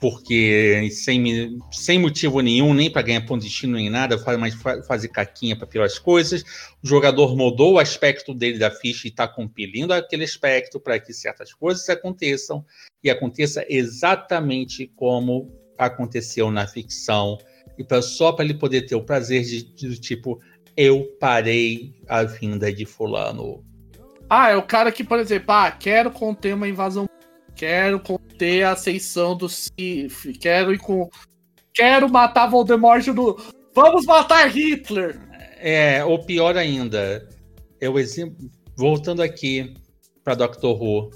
porque sem, sem motivo nenhum, nem para ganhar ponto de destino nem nada, faz- fa- fazer caquinha para pior as coisas. O jogador mudou o aspecto dele da ficha e está compelindo aquele aspecto para que certas coisas aconteçam e aconteça exatamente como aconteceu na ficção e pra, só para ele poder ter o prazer de, de tipo eu parei a vinda de fulano. Ah, é o cara que, por exemplo, ah, quero conter uma invasão. Quero conter a ascensão do Sith. Quero ir com. Quero matar Voldemort no. Vamos matar Hitler! É, ou pior ainda, é o exemplo. Voltando aqui para Doctor Who,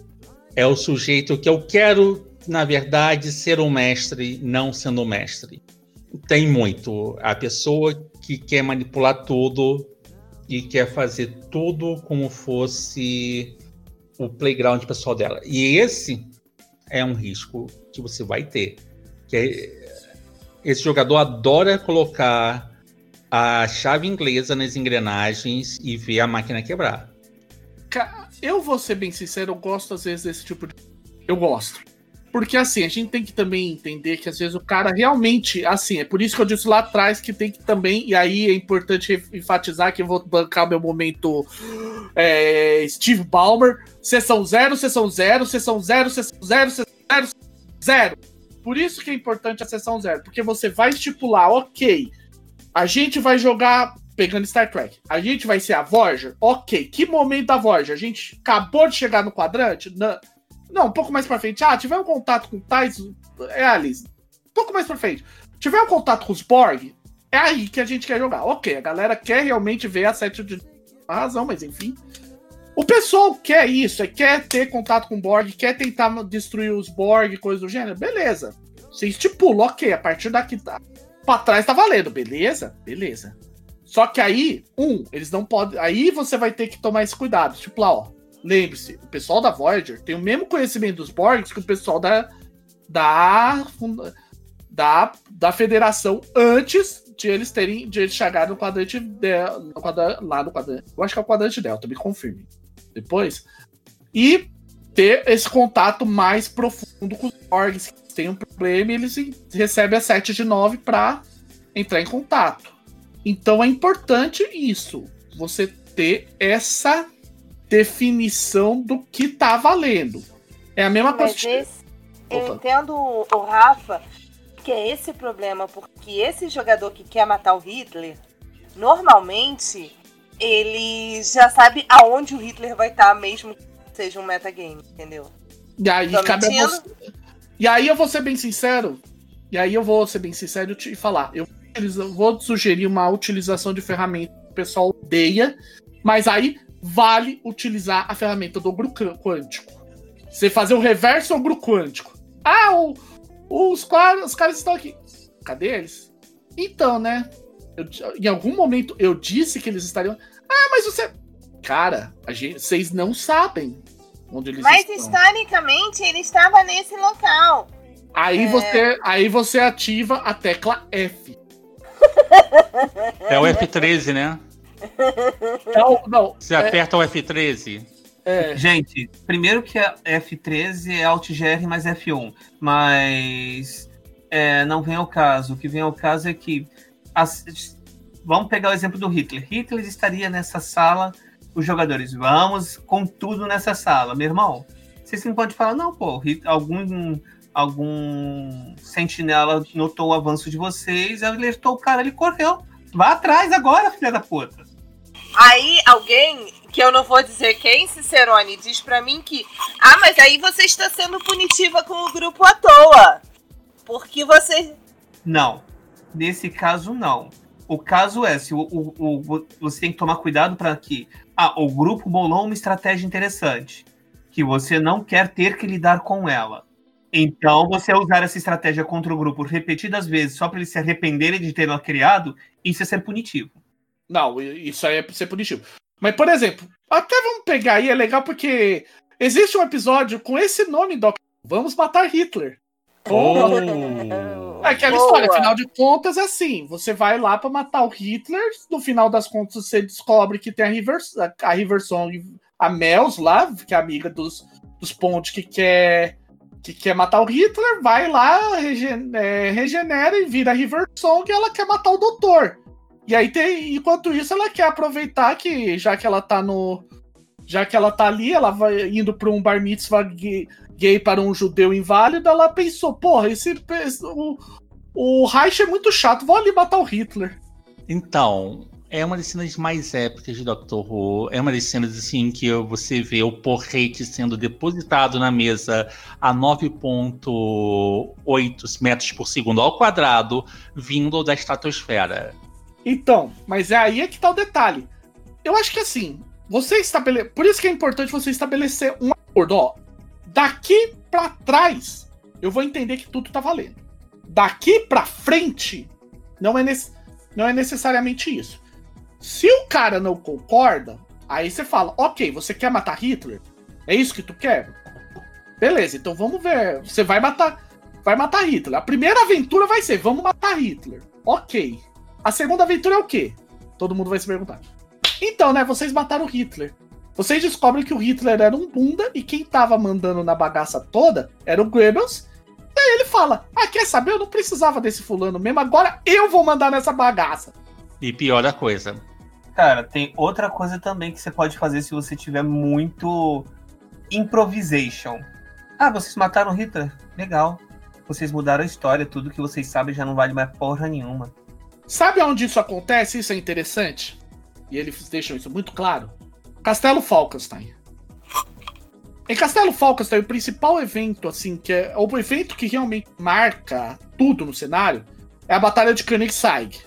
é o sujeito que eu quero, na verdade, ser um mestre, não sendo um mestre. Tem muito. A pessoa que quer manipular tudo e quer fazer tudo como fosse o playground pessoal dela. E esse é um risco que você vai ter. Que é- esse jogador adora colocar a chave inglesa nas engrenagens e ver a máquina quebrar. Eu vou ser bem sincero, eu gosto às vezes desse tipo de. Eu gosto. Porque assim, a gente tem que também entender que às vezes o cara realmente, assim, é por isso que eu disse lá atrás que tem que também, e aí é importante enfatizar que eu vou bancar meu momento é, Steve Ballmer, sessão 0, sessão 0, sessão 0, sessão 0, sessão 0, 0. Por isso que é importante a sessão 0, porque você vai estipular, ok, a gente vai jogar pegando Star Trek. A gente vai ser a Voyager? Ok. Que momento da Voyager? A gente acabou de chegar no quadrante? Não, não um pouco mais pra frente. Ah, tiver um contato com tais. É Alice. Um pouco mais pra frente. Tiver um contato com os Borg? É aí que a gente quer jogar. Ok, a galera quer realmente ver a sete de. A razão, mas enfim. O pessoal quer isso, é quer ter contato com o Borg, quer tentar destruir os Borg, coisa do gênero. Beleza. Você estipula, ok, a partir daqui tá. Pra trás tá valendo, beleza? Beleza. Só que aí, um, eles não podem. Aí você vai ter que tomar esse cuidado. Tipo lá, ó. Lembre-se, o pessoal da Voyager tem o mesmo conhecimento dos Borgs que o pessoal da. Da. Da, da federação antes de eles terem. De eles chegarem no quadrante Delta. No quadra- lá no quadrante. Eu acho que é o quadrante Delta, me confirme. Depois. E ter esse contato mais profundo com os Borgs. Que tem um problema e eles recebem a 7 de 9 pra entrar em contato. Então é importante isso, você ter essa definição do que tá valendo. É a mesma coisa. Esse, eu entendo o Rafa que é esse problema, porque esse jogador que quer matar o Hitler, normalmente ele já sabe aonde o Hitler vai estar, mesmo que seja um metagame, entendeu? E aí, Tô cabe a você- e aí eu vou ser bem sincero. E aí eu vou ser bem sincero e te falar. Eu vou sugerir uma utilização de ferramenta que o pessoal odeia, mas aí vale utilizar a ferramenta do grupo quântico. Você fazer o reverso ao grupo quântico. Ah, o- os, caras, os caras estão aqui. Cadê eles? Então, né? eu- em algum momento eu disse que eles estariam. Ah, mas você. Cara, a gente, vocês não sabem onde eles Mas estão. historicamente ele estava nesse local. Aí, É. você, aí você ativa a tecla F. É o F13, né? Não, não. Você é, aperta o F13. é, Gente, primeiro que a F13 é Alt GR mais F1, mas é, não vem ao caso. O que vem ao caso é que as- vamos pegar o exemplo do Hitler. Hitler estaria nessa sala, os jogadores, vamos com tudo nessa sala, meu irmão. Vocês não podem falar, não, pô, algum algum sentinela notou o avanço de vocês, alertou o cara, ele correu. Vá atrás agora, filha da puta. Aí alguém, que eu não vou dizer quem, Cicerone, diz pra mim que. Ah, mas aí você está sendo punitiva com o grupo à toa. Porque você. Não. Nesse caso, não. O caso é, se o, o- o- você tem que tomar cuidado para que ah, o grupo bolou uma estratégia interessante, que você não quer ter que lidar com ela. Então, você usar essa estratégia contra o grupo repetidas vezes só para eles se arrependerem de tê-la criado, isso é ser punitivo. Não, isso aí é pra ser punitivo. Mas, por exemplo, até vamos pegar aí, é legal porque existe um episódio com esse nome, Doc. Vamos matar Hitler. Oh. É aquela Boa. história, afinal de contas, é assim: você vai lá pra matar o Hitler, no final das contas você descobre que tem a River, a River Song, a Mels lá, que é amiga dos, dos Pond que quer que quer matar o Hitler, vai lá, regen, é, regenera e vira River Song e ela quer matar o doutor. E aí tem, enquanto isso, ela quer aproveitar que, já que ela tá no. Já que ela tá ali, ela vai indo para um bar mitzvah gay, gay para um judeu inválido, ela pensou, porra, esse. O, o Reich é muito chato, vou ali matar o Hitler. Então, é uma das cenas mais épicas de Doctor Who. É uma das cenas assim que você vê o porrete sendo depositado na mesa a 9.8 metros por segundo ao quadrado, vindo da estratosfera. Então, mas é aí é que tá o detalhe. Eu acho que assim, você estabelece. Por isso que é importante você estabelecer um acordo. Ó, daqui para trás, eu vou entender que tudo tá valendo. Daqui para frente, não é, não é necessariamente isso. Se o cara não concorda, aí você fala, ok, você quer matar Hitler? É isso que tu quer? Beleza, então vamos ver. Você vai matar. Vai matar Hitler. A primeira aventura vai ser, vamos matar Hitler. Ok. A segunda aventura é o quê? Todo mundo vai se perguntar. Então, né, vocês mataram Hitler. Vocês descobrem que o Hitler era um bunda e quem tava mandando na bagaça toda era o Goebbels. E aí ele fala: Ah, quer saber? Eu não precisava desse fulano mesmo, agora eu vou mandar nessa bagaça. E pior a coisa, Cara, tem outra coisa também que você pode fazer se você tiver muito improvisation. Ah, vocês mataram Hitler? Legal. Vocês mudaram a história, tudo que vocês sabem já não vale mais porra nenhuma. Sabe onde isso acontece? Isso é interessante. E eles deixam isso muito claro. Castelo Falkenstein. Em Castelo Falkenstein, o principal evento, assim, que é o evento que realmente marca tudo no cenário, é a Batalha de Königsegg.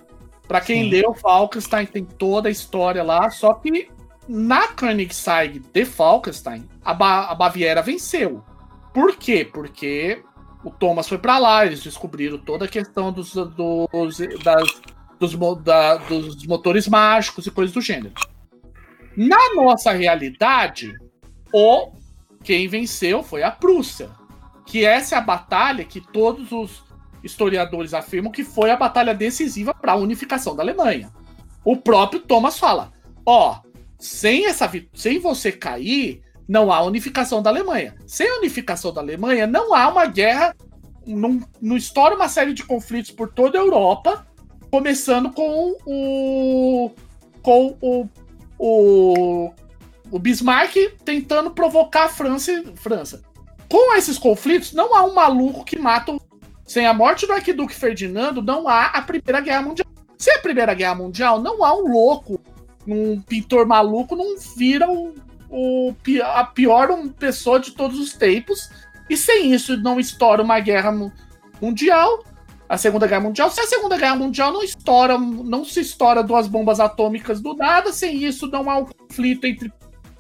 Para quem Sim. leu Falkenstein, tem toda a história lá, só que na Königsegg de Falkenstein, a, ba a Baviera venceu. Por quê? Porque o Thomas foi para lá, eles descobriram toda a questão dos, dos, das, dos, da, dos motores mágicos e coisas do gênero. Na nossa realidade, o quem venceu foi a Prússia, que essa é a batalha que todos os historiadores afirmam que foi a batalha decisiva para a unificação da Alemanha. O próprio Thomas fala: ó, sem essa sem você cair, não há unificação da Alemanha. Sem a unificação da Alemanha, não há uma guerra. Não, não estoura uma série de conflitos por toda a Europa, começando com o. com o. o, o Bismarck tentando provocar a França, França. Com esses conflitos, não há um maluco que mata o sem a morte do Arquiduque Ferdinando, não há a Primeira Guerra Mundial. Sem a Primeira Guerra Mundial, não há um louco, um pintor maluco, não vira o, o a pior pessoa de todos os tempos. E sem isso, não estoura uma guerra mundial, a Segunda Guerra Mundial. Se a Segunda Guerra Mundial não estoura, não se estoura duas bombas atômicas do nada, sem isso não há um conflito entre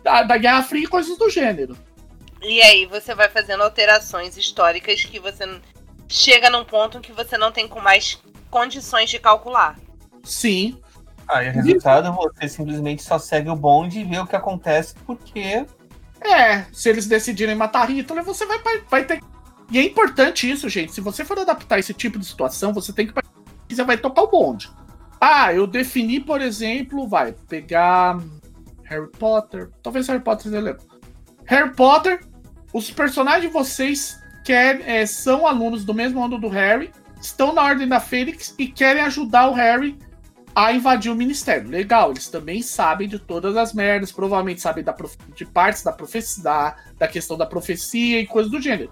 da, da Guerra Fria e coisas do gênero. E aí você vai fazendo alterações históricas que você chega num ponto em que você não tem com mais condições de calcular. Sim. Aí o resultado você simplesmente só segue o bonde e vê o que acontece, porque. É, se eles decidirem matar Hitler, você vai, vai ter. E é importante isso, gente. Se você for adaptar esse tipo de situação, você tem que. Você vai tocar o bonde. Ah, eu defini, por exemplo, vai pegar Harry Potter. Talvez Harry Potter você Harry Potter, os personagens de vocês quer, é, são alunos do mesmo ano do Harry, estão na Ordem da Fênix e querem ajudar o Harry a invadir o ministério. Legal, eles também sabem de todas as merdas, provavelmente sabem da de partes da profecia, da, da questão da profecia e coisas do gênero.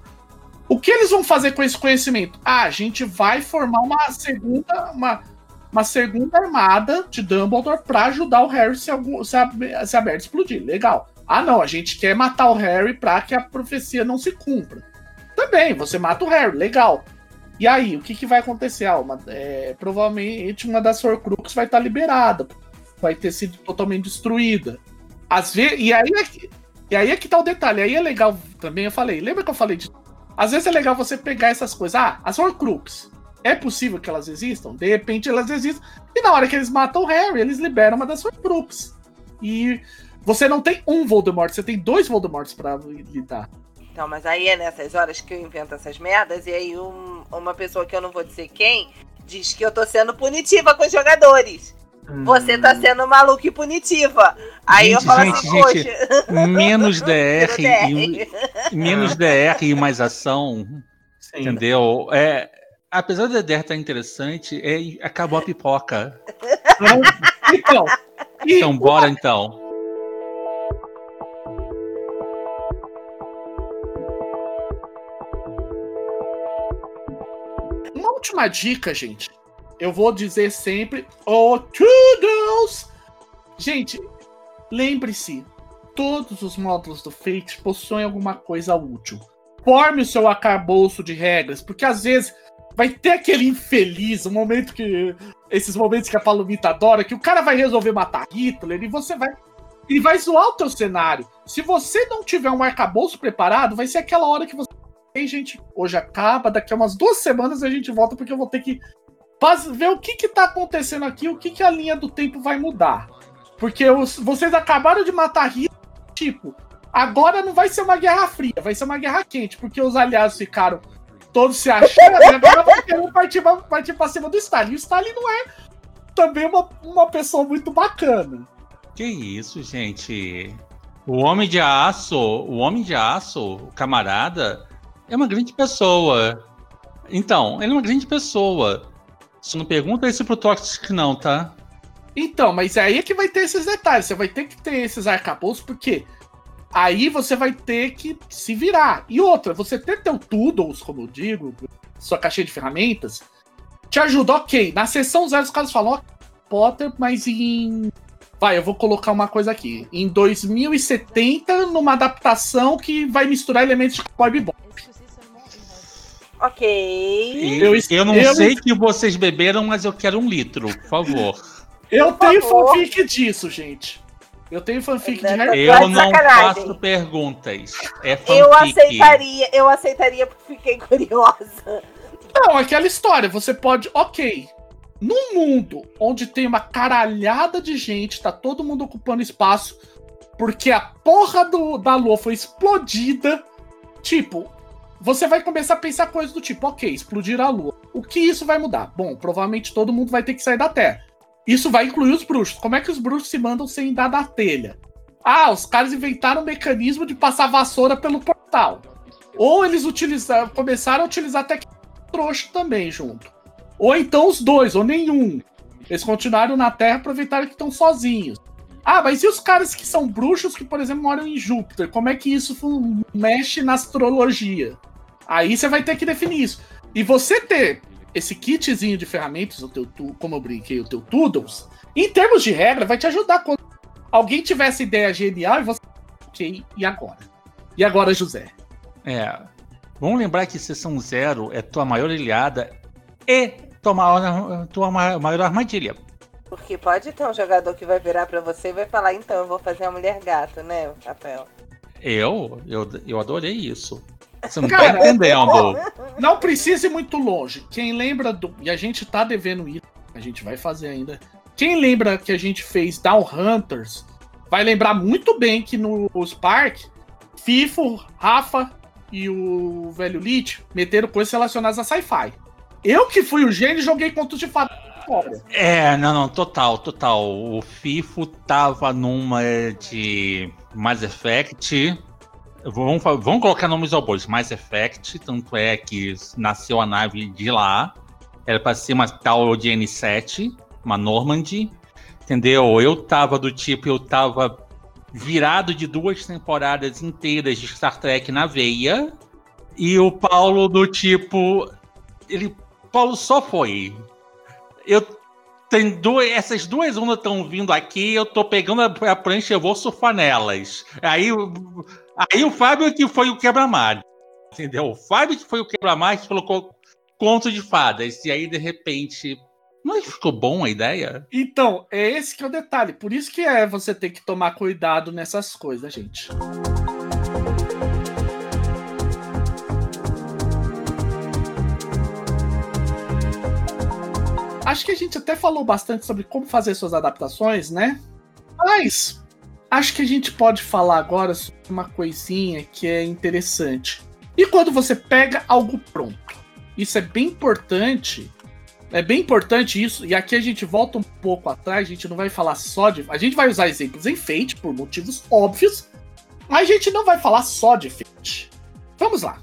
O que eles vão fazer com esse conhecimento? Ah, a gente vai formar uma segunda, uma, uma segunda armada de Dumbledore para ajudar o Harry se, algum, se, a, se a merda explodir. Legal. Ah, não, a gente quer matar o Harry para que a profecia não se cumpra. Também, você mata o Harry, legal. E aí, o que, que vai acontecer? Ah, uma, é, provavelmente uma das Horcruxes vai estar liberada, vai ter sido totalmente destruída. Às vezes, e aí é que, e aí é que tá o detalhe. Aí é legal também, eu falei, lembra que eu falei de. Às vezes é legal você pegar essas coisas. Ah, as Horcruxes. É possível que elas existam? De repente elas existem. E na hora que eles matam o Harry, eles liberam uma das Horcruxes. E você não tem um Voldemort, você tem dois Voldemorts para lidar. Então, mas aí é nessas horas que eu invento essas merdas, e aí um, uma pessoa que eu não vou dizer quem diz que eu tô sendo punitiva com os jogadores. Você tá sendo maluca e punitiva. Aí eu Gente, falo gente, assim, gente, poxa. Menos DR. E, menos DR e mais ação, Sim. entendeu? É, apesar da DR estar interessante, é, acabou a pipoca. Então, e Então, bora então. uma última dica, gente. Eu vou dizer sempre: Oh, Toodles! Gente, lembre-se: todos os módulos do Fate possuem alguma coisa útil. Forme o seu arcabouço de regras, porque às vezes vai ter aquele infeliz, um momento que. Esses momentos que a Palomita adora, que o cara vai resolver matar Hitler e você vai. Ele vai zoar o teu cenário. Se você não tiver um arcabouço preparado, vai ser aquela hora que você. Ei, gente, hoje acaba, daqui a umas duas semanas a gente volta, porque eu vou ter que ver o que que tá acontecendo aqui, o que que a linha do tempo vai mudar. Porque os- vocês acabaram de matar Hitler, tipo, agora não vai ser uma guerra fria, vai ser uma guerra quente, porque os aliados ficaram todos se achando, e agora vai querer partir, partir pra cima do Stalin. E o Stalin não é também uma, uma pessoa muito bacana. Que isso, gente? O Homem de Aço, o Homem de Aço, o camarada, é uma grande pessoa. Então, ele é uma grande pessoa. Só não pergunta isso pro Toxic, não, tá? Então, mas aí é que vai ter esses detalhes. Você vai ter que ter esses arcabouços, porque aí você vai ter que se virar. E outra, você ter teu Toodles, como eu digo, sua caixinha de ferramentas, te ajuda, ok. Na sessão zero, os caras falam, ó, Potter, mas em. Vai, eu vou colocar uma coisa aqui. Em 2070, numa adaptação que vai misturar elementos de Cowboy Bebop. Ok. E Eu- eu, não eu- sei que vocês beberam, mas eu quero um litro, por favor. Eu tenho favor. fanfic disso, gente. Eu tenho fanfic de Harry Eu não sacanagem. faço perguntas. É Eu fanfic. aceitaria, eu aceitaria porque fiquei curiosa. Não, aquela história, você pode. Ok. Num mundo onde tem uma caralhada de gente, tá todo mundo ocupando espaço, porque a porra do, da lua foi explodida. Tipo, você vai começar a pensar coisas do tipo, ok, explodir a lua. O que isso vai mudar? Bom, provavelmente todo mundo vai ter que sair da Terra. Isso vai incluir os bruxos. Como é que os bruxos se mandam sem dar na telha? Ah, os caras inventaram um mecanismo de passar vassoura pelo portal. Ou eles utilizaram, começaram a utilizar tecnologia trouxa também junto. Ou então os dois, ou nenhum. Eles continuaram na Terra, aproveitaram que estão sozinhos. Ah, mas e os caras que são bruxos que, por exemplo, moram em Júpiter? Como é que isso mexe na astrologia? Aí você vai ter que definir isso. E você ter esse kitzinho de ferramentas, o teu, tu- como eu brinquei, o teu Toodles, em termos de regra, vai te ajudar quando alguém tiver essa ideia genial e você. Ok, e agora? E agora, José? É. Vamos lembrar que sessão zero é tua maior ilhada e tua maior, tua ma- maior armadilha. Porque pode ter um jogador que vai virar pra você e vai falar, então, eu vou fazer a mulher gato, né, Rafael? Eu, eu, eu adorei isso. Você não Cara, tá entendendo. Não precisa ir muito longe. Quem lembra do. E a gente tá devendo isso. A gente vai fazer ainda. Quem lembra que a gente fez Down Hunters vai lembrar muito bem que no Spark, Fifo, Rafa e o velho Lich meteram coisas relacionadas a sci-fi. Eu que fui o gênio joguei contos de fadas. É, não, não, total, total. O FIFO tava numa de Mass Effect. Fa- vamos colocar nomes ao bois. Mass Effect, tanto é que nasceu a nave de lá. Era pra ser uma tal de N7, uma Normandy. Entendeu? Eu tava do tipo, eu tava virado de duas temporadas inteiras de Star Trek na veia. E o Paulo do tipo. Ele. Paulo só foi eu tenho duas, essas duas ondas estão vindo aqui, eu tô pegando a, a prancha e eu vou surfar nelas. Aí, aí o Fábio que foi o quebra-mar. Entendeu? O Fábio que foi o quebra-mar que colocou conto de fadas. E aí, de repente. Não é ficou bom a ideia? Então, é esse que é o detalhe. Por isso que é você ter que tomar cuidado nessas coisas, gente. Acho que a gente até falou bastante sobre como fazer suas adaptações, né? Mas acho que a gente pode falar agora sobre uma coisinha que é interessante. E quando você pega algo pronto? Isso é bem importante É bem importante isso, e aqui a gente volta um pouco atrás, a gente não vai falar só de. A gente vai usar exemplos em Fate, por motivos óbvios, mas a gente não vai falar só de Fate. Vamos lá.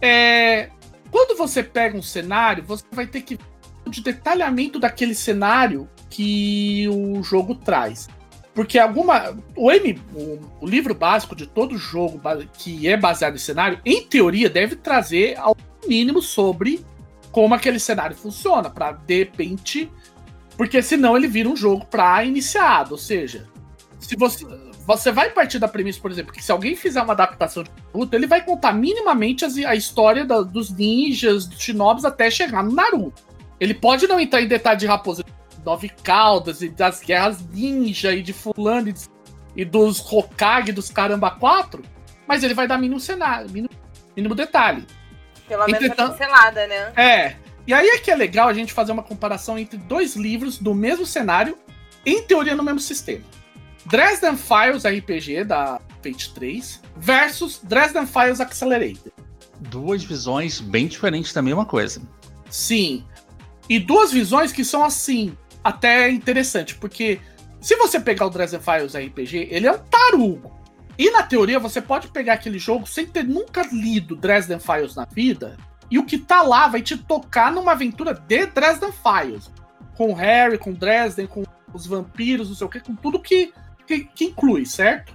É, quando você pega um cenário, você vai ter que de detalhamento daquele cenário que o jogo traz. Porque alguma. O, M, o, livro básico de todo jogo que é baseado em cenário, em teoria, deve trazer ao mínimo sobre como aquele cenário funciona, para de repente. Porque senão ele vira um jogo para iniciado. Ou seja, se você. Você vai partir da premissa, por exemplo, que se alguém fizer uma adaptação de Naruto, ele vai contar minimamente a história da, dos ninjas, dos shinobis, até chegar no Naruto. Ele pode não entrar em detalhe de Raposa Nove Caldas e das guerras ninja e de fulano e, de, e dos Hokage dos caramba 4, mas ele vai dar mínimo cenário, mínimo, mínimo detalhe. Pelo menos Entretanto, pincelada, né? É. E aí é que é legal a gente fazer uma comparação entre dois livros do mesmo cenário, em teoria no mesmo sistema. Dresden Files RPG da Fate 3 versus Dresden Files Accelerated. Duas visões bem diferentes da mesma coisa. Sim. E duas visões que são assim, até interessante, porque se você pegar o Dresden Files RPG, ele é um tarugo. E na teoria você pode pegar aquele jogo sem ter nunca lido Dresden Files na vida, e o que tá lá vai te tocar numa aventura de Dresden Files. Com Harry, com Dresden, com os vampiros, não sei o que, com tudo que, que, que inclui, certo?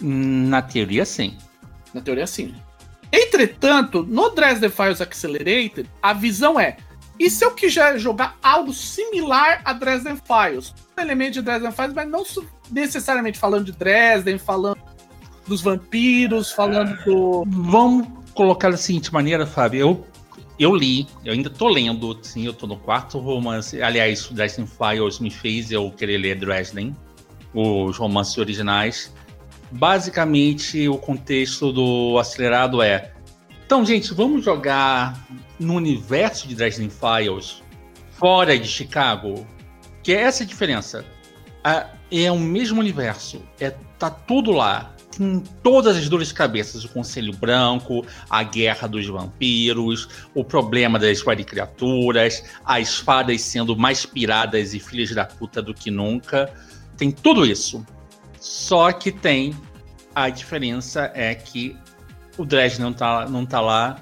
Na teoria, sim. Na teoria, sim. Entretanto, no Dresden Files Accelerated, a visão é: e se eu quiser jogar algo similar a Dresden Files? Um elemento de Dresden Files, mas não necessariamente falando de Dresden, falando dos vampiros, falando do. Vamos colocar da seguinte maneira, Fábio. Eu, eu li, eu ainda tô lendo, sim, eu tô no quarto romance. Aliás, o Dresden Files me fez eu querer ler Dresden, os romances originais. Basicamente, o contexto do acelerado é então, gente, vamos jogar no universo de Dresden Files, fora de Chicago, que é essa a diferença. é o mesmo universo, é tá tudo lá. Tem todas as dores de cabeças, o Conselho Branco, a guerra dos vampiros, o problema das criaturas, as espadas sendo mais piradas e filhas da puta do que nunca. Tem tudo isso. Só que tem a diferença é que o Dredge não tá, não tá lá,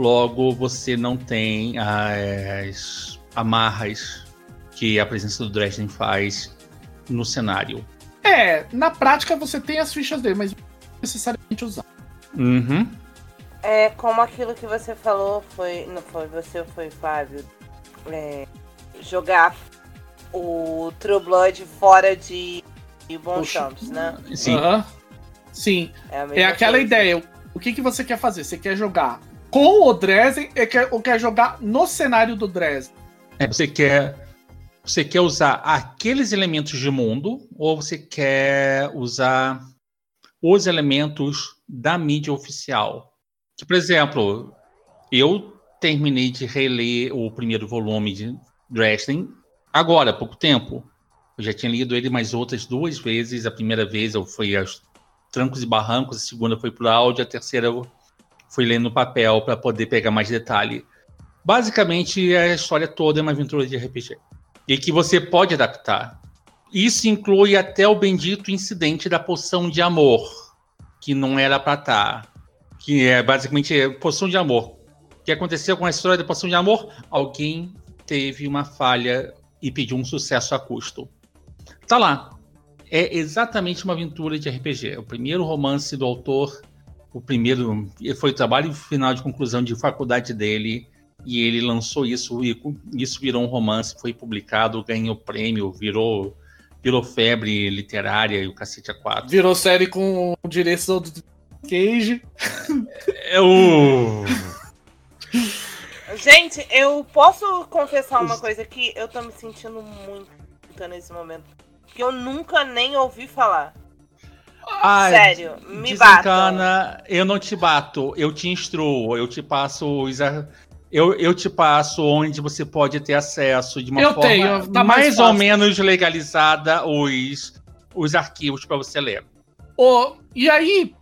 logo você não tem as amarras que a presença do Dresden faz no cenário. É, na prática você tem as fichas dele, mas não necessariamente usar. Uhum. É como aquilo que você falou, foi. Não foi você ou foi Fábio? É, jogar o True Blood fora de, de Champs, né? Sim. Uhum. Sim. É, é aquela coisa. ideia o que, que você quer fazer? Você quer jogar com o Dresden ou quer jogar no cenário do Dresden? É, você quer você quer usar aqueles elementos de mundo ou você quer usar os elementos da mídia oficial? Que, por exemplo, eu terminei de reler o primeiro volume de Dresden agora, há pouco tempo. Eu já tinha lido ele mais outras duas vezes. A primeira vez eu fui aos trancos e barrancos, a segunda foi por áudio, a terceira eu fui lendo no papel para poder pegar mais detalhe. Basicamente, a história toda é uma aventura de RPG. E que você pode adaptar. Isso inclui até o bendito incidente da poção de amor, que não era para estar. Tá, que é basicamente poção de amor. O que aconteceu com a história da poção de amor? Alguém teve uma falha e pediu um sucesso a custo. Tá lá é exatamente uma aventura de RPG. É o primeiro romance do autor, o primeiro foi o trabalho final de conclusão de faculdade dele e ele lançou isso e isso virou um romance, foi publicado, ganhou prêmio, virou virou febre literária e o cacete a quatro. Virou série com direção do Cage. É o Gente, eu posso confessar uma coisa aqui? Eu tô me sentindo muito nesse momento que eu nunca nem ouvi falar. Ai, Sério, me bata. Eu não te bato, eu te instruo, eu te passo os. Eu, eu te passo onde você pode ter acesso de uma eu forma tenho, tá mais, mais ou menos legalizada os, os arquivos para você ler. Oh, e aí,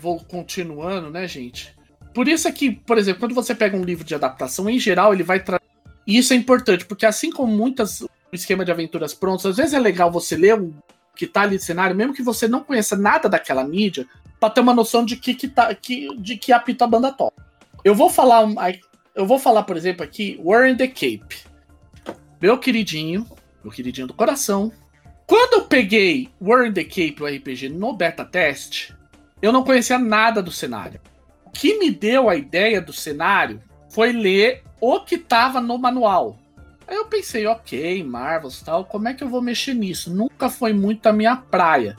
vou continuando, né, gente? Por isso é que, por exemplo, quando você pega um livro de adaptação, em geral, ele vai trazer E isso é importante, porque assim como muitas esquema de aventuras prontos, às vezes é legal você ler o que tá ali no cenário, mesmo que você não conheça nada daquela mídia, para ter uma noção de que, que, tá, que, de que apita a banda top. Eu vou falar, eu vou falar, por exemplo, aqui, War in the Cape. Meu queridinho, meu queridinho do coração. Quando eu peguei War in the Cape, o RPG, no beta test, eu não conhecia nada do cenário. O que me deu a ideia do cenário foi ler o que tava no manual. Aí eu pensei, ok, Marvels tal, como é que eu vou mexer nisso? Nunca foi muito a minha praia.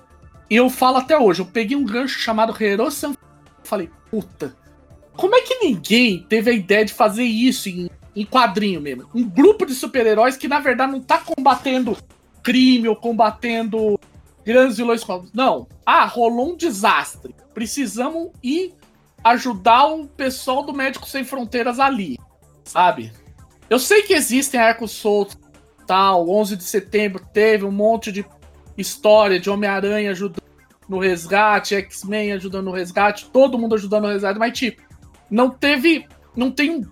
E eu falo até hoje, eu peguei um gancho chamado Hero-san, falei, puta, como é que ninguém teve a ideia de fazer isso em, em quadrinho mesmo? Um grupo de super-heróis que na verdade não tá combatendo crime ou combatendo grandes vilões. Não. Ah, rolou um desastre. Precisamos ir ajudar o pessoal do Médico Sem Fronteiras ali, sabe? Eu sei que existem arcos soltos, tal. 11 de setembro teve um monte de história de Homem-Aranha ajudando no resgate, X-Men ajudando no resgate, todo mundo ajudando no resgate, mas tipo, não teve, não tem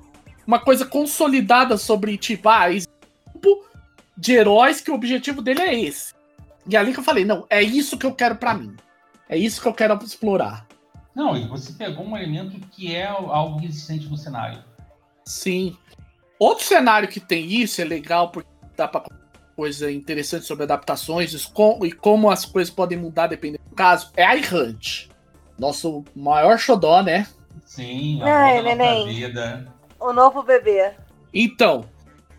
uma coisa consolidada sobre tipo, ah, esse grupo de heróis que o objetivo dele é esse. E é ali que eu falei, não, é isso que eu quero para mim. É isso que eu quero explorar. Não, e você pegou um elemento que é algo existente no cenário. Sim. Outro cenário que tem isso é legal porque dá para coisa interessante sobre adaptações e como as coisas podem mudar dependendo do caso é iHunt. Nosso maior xodó, né? Sim, Ai, neném. Vida. O novo bebê. Então,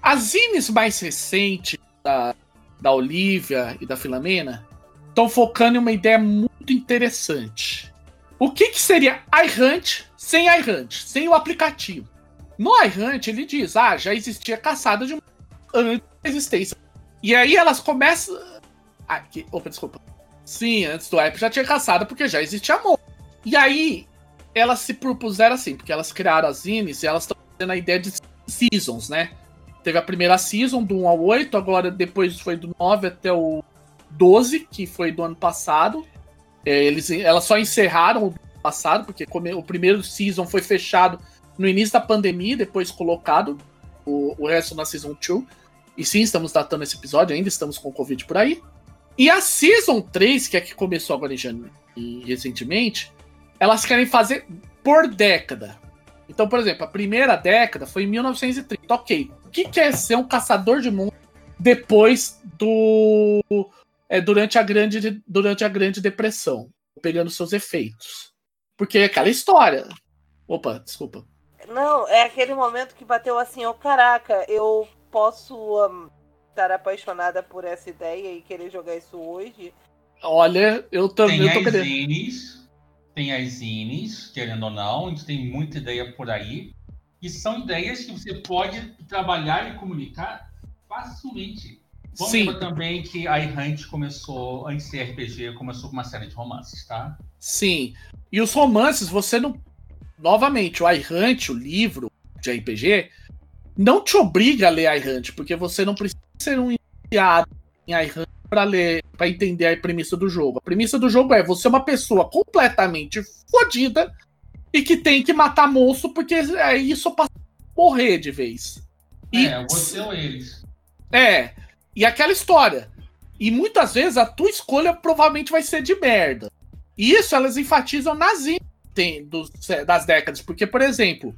as zines mais recentes da, da Olivia e da Filomena estão focando em uma ideia muito interessante. O que, que seria iHunt sem iHunt, sem o aplicativo? No iHunt, ele diz: ah, já existia caçada de antes da existência. E aí elas começam. Ah. Opa, desculpa. Sim, antes do app já tinha caçada porque já existia amor. E aí elas se propuseram assim, porque elas criaram as zines e elas estão tendo a ideia de seasons, né? Teve a primeira season do 1 ao 8, agora depois foi do 9 até o 12, que foi do ano passado. É, eles, elas só encerraram o passado, porque o primeiro season foi fechado no início da pandemia, depois colocado o, o resto na Season 2. E sim, estamos datando esse episódio, ainda estamos com Covid por aí. E a Season 3, que é que começou agora em janeiro, e recentemente, elas querem fazer por década. Então, por exemplo, a primeira década foi em 1930. Ok. O que quer ser um caçador de mundo depois do. É, durante, a grande, durante a Grande Depressão? Pegando seus efeitos. Porque é aquela história. Opa, desculpa. Não, é aquele momento que bateu assim, ó, oh, caraca, eu posso um, estar apaixonada por essa ideia e querer jogar isso hoje. Olha, eu também tem tô querendo. Zines, tem as zines, querendo ou não, a gente tem muita ideia por aí. E são ideias que você pode trabalhar e comunicar facilmente. Vamos Sim. lembrar também que a iHunt começou, antes de RPG, começou com uma série de romances, tá? Sim. E os romances, você não novamente, o iHunt, o livro de RPG, não te obriga a ler iHunt, porque você não precisa ser um enviado em iHunt para ler, para entender a premissa do jogo. A premissa do jogo é você é uma pessoa completamente fodida e que tem que matar monstro porque é isso para morrer de vez. E, é, você ou eles. É, e aquela história. E muitas vezes a tua escolha provavelmente vai ser de merda. E isso elas enfatizam nas tem das décadas. Porque, por exemplo,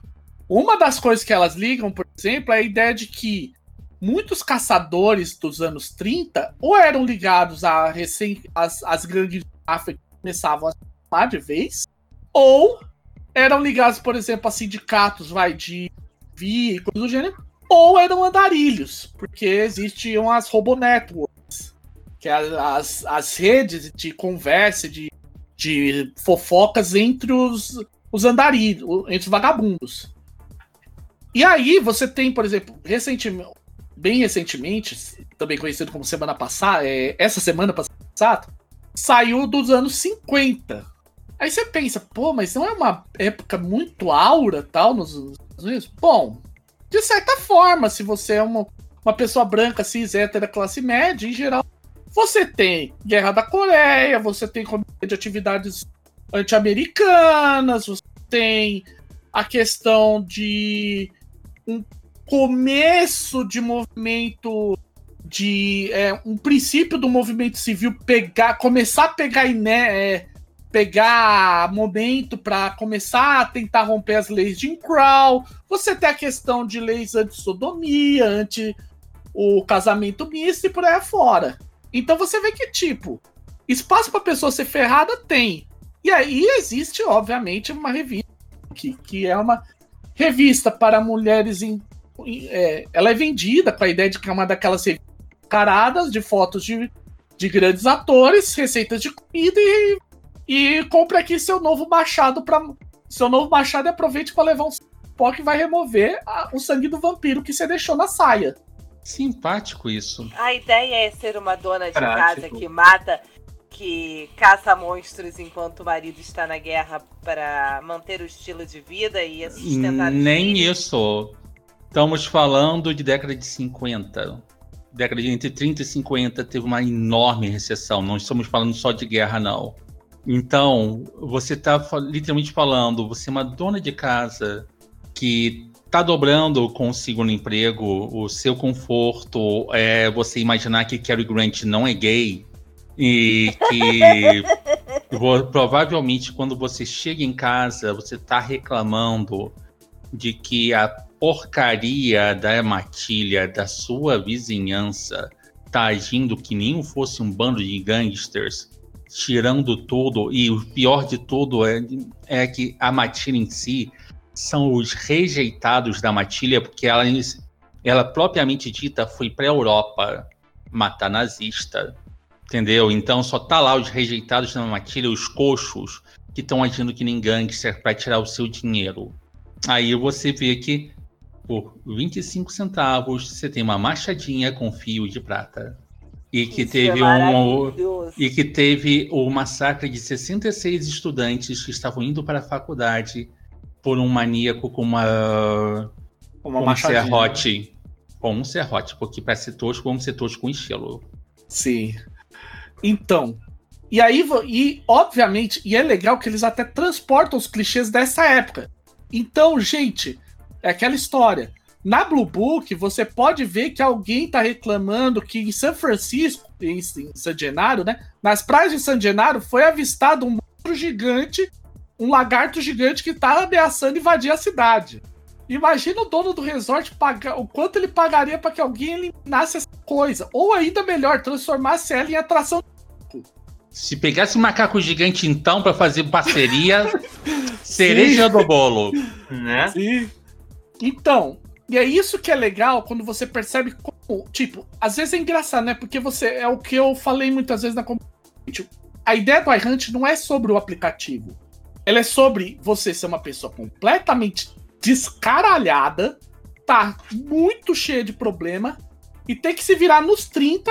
uma das coisas que elas ligam, por exemplo, é a ideia de que muitos caçadores dos anos 30 ou eram ligados a recém as, as grandes máfias que começavam a chamar de vez, ou eram ligados, por exemplo, a sindicatos vai, de via e coisa do gênero, ou eram andarilhos, porque existiam as robonetworks, que é as, as redes de conversa, de de fofocas entre os, os andarilhos, entre os vagabundos. E aí você tem, por exemplo, recentemente, bem recentemente, também conhecido como semana passada, é, essa semana passada, saiu dos anos 50. Aí você pensa, pô, mas não é uma época muito aura tal nos Estados Unidos? Bom, de certa forma, se você é uma, uma pessoa branca, cis, hétera, classe média, em geral, você tem Guerra da Coreia, você tem de atividades anti-americanas, você tem a questão de um começo de movimento de é, um princípio do movimento civil pegar, começar a pegar é, pegar momento para começar a tentar romper as leis de Crow. Você tem a questão de leis anti-sodomia, anti o casamento misto e por aí fora. Então você vê que tipo espaço para pessoa ser ferrada tem. E aí existe, obviamente, uma revista que, que é uma revista para mulheres em, é, ela é vendida com a ideia de que é uma daquelas caradas de fotos de, de grandes atores, receitas de comida e, e compre aqui seu novo machado para seu novo machado e aproveite para levar um pó que vai remover a, o sangue do vampiro que você deixou na saia. Simpático isso. A ideia é ser uma dona de Prático. casa que mata, que caça monstros enquanto o marido está na guerra para manter o estilo de vida e sustentar Nem isso. Estamos falando de década de 50. Década de entre 30 e 50 teve uma enorme recessão. Não estamos falando só de guerra, não. Então, você está literalmente falando, você é uma dona de casa que está dobrando consigo no emprego, o seu conforto é você imaginar que Cary Grant não é gay e que provavelmente quando você chega em casa você está reclamando de que a porcaria da matilha da sua vizinhança tá agindo que nem fosse um bando de gangsters, tirando tudo, e o pior de tudo é, é que a matilha em si são os rejeitados da matilha, porque ela, ela propriamente dita foi pra Europa matar nazista, entendeu? Então só tá lá os rejeitados da matilha, os coxos, que estão agindo que nem gangster para tirar o seu dinheiro. Aí você vê que por 25 centavos você tem uma machadinha com fio de prata. E que Isso teve é um. E que teve o massacre de 66 estudantes que estavam indo para a faculdade por um maníaco com uma. Uma com um serrote. Com um serrote, porque para ser tosco, vamos ser tosco com estilo. Sim. Então, e aí, e obviamente, e é legal que eles até transportam os clichês dessa época. Então, gente, é aquela história. Na Blue Book, você pode ver que alguém tá reclamando que em São Francisco, em, em San Genaro, né? Nas praias de San Genaro foi avistado um monstro gigante, um lagarto gigante que tá ameaçando invadir a cidade. Imagina o dono do resort pagar o quanto ele pagaria para que alguém eliminasse essa coisa. Ou ainda melhor, transformasse ela em atração. Se pegasse um macaco gigante, então, para fazer parceria, cereja do bolo. Né? Sim. Então, e é isso que é legal quando você percebe como, tipo, às vezes é engraçado, né? Porque você é o que eu falei muitas vezes na comunidade. A ideia do iHunt não é sobre o aplicativo. Ela é sobre você ser uma pessoa completamente descaralhada, tá muito cheia de problema e ter que se virar nos 30,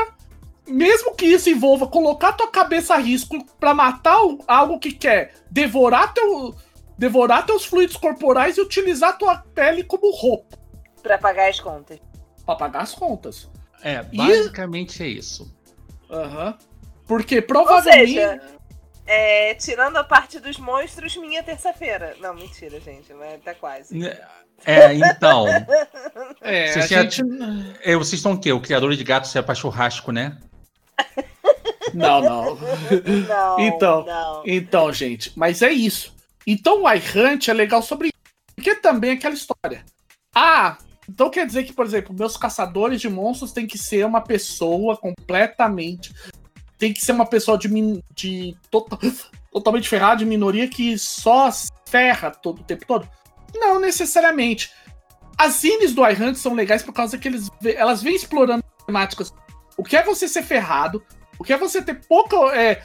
mesmo que isso envolva colocar tua cabeça a risco pra matar algo que quer devorar teu devorar teus fluidos corporais e utilizar tua pele como roupa Pra pagar as contas. pra pagar as contas. É, E- basicamente é isso. Aham. Porque Ou provavelmente seja, é, tirando a parte dos monstros, minha terça-feira. Não, mentira, gente, mas tá quase. É, então. é, Você a tinha- gente é, vocês estão o quê? O criador de gatos é pra churrasco, né? não, não. Não, Então, não. Então, gente, mas é isso. Então o iHunt é legal sobre isso. Porque também é aquela história. Ah, então quer dizer que, por exemplo, meus caçadores de monstros tem que ser uma pessoa completamente. Tem que ser uma pessoa de, min- de tota- totalmente ferrada, de minoria, que só ferra todo o tempo todo? Não necessariamente. As zines do iHunt são legais por causa que eles, elas vêm explorando temáticas. O que é você ser ferrado? O que é você ter pouca. é,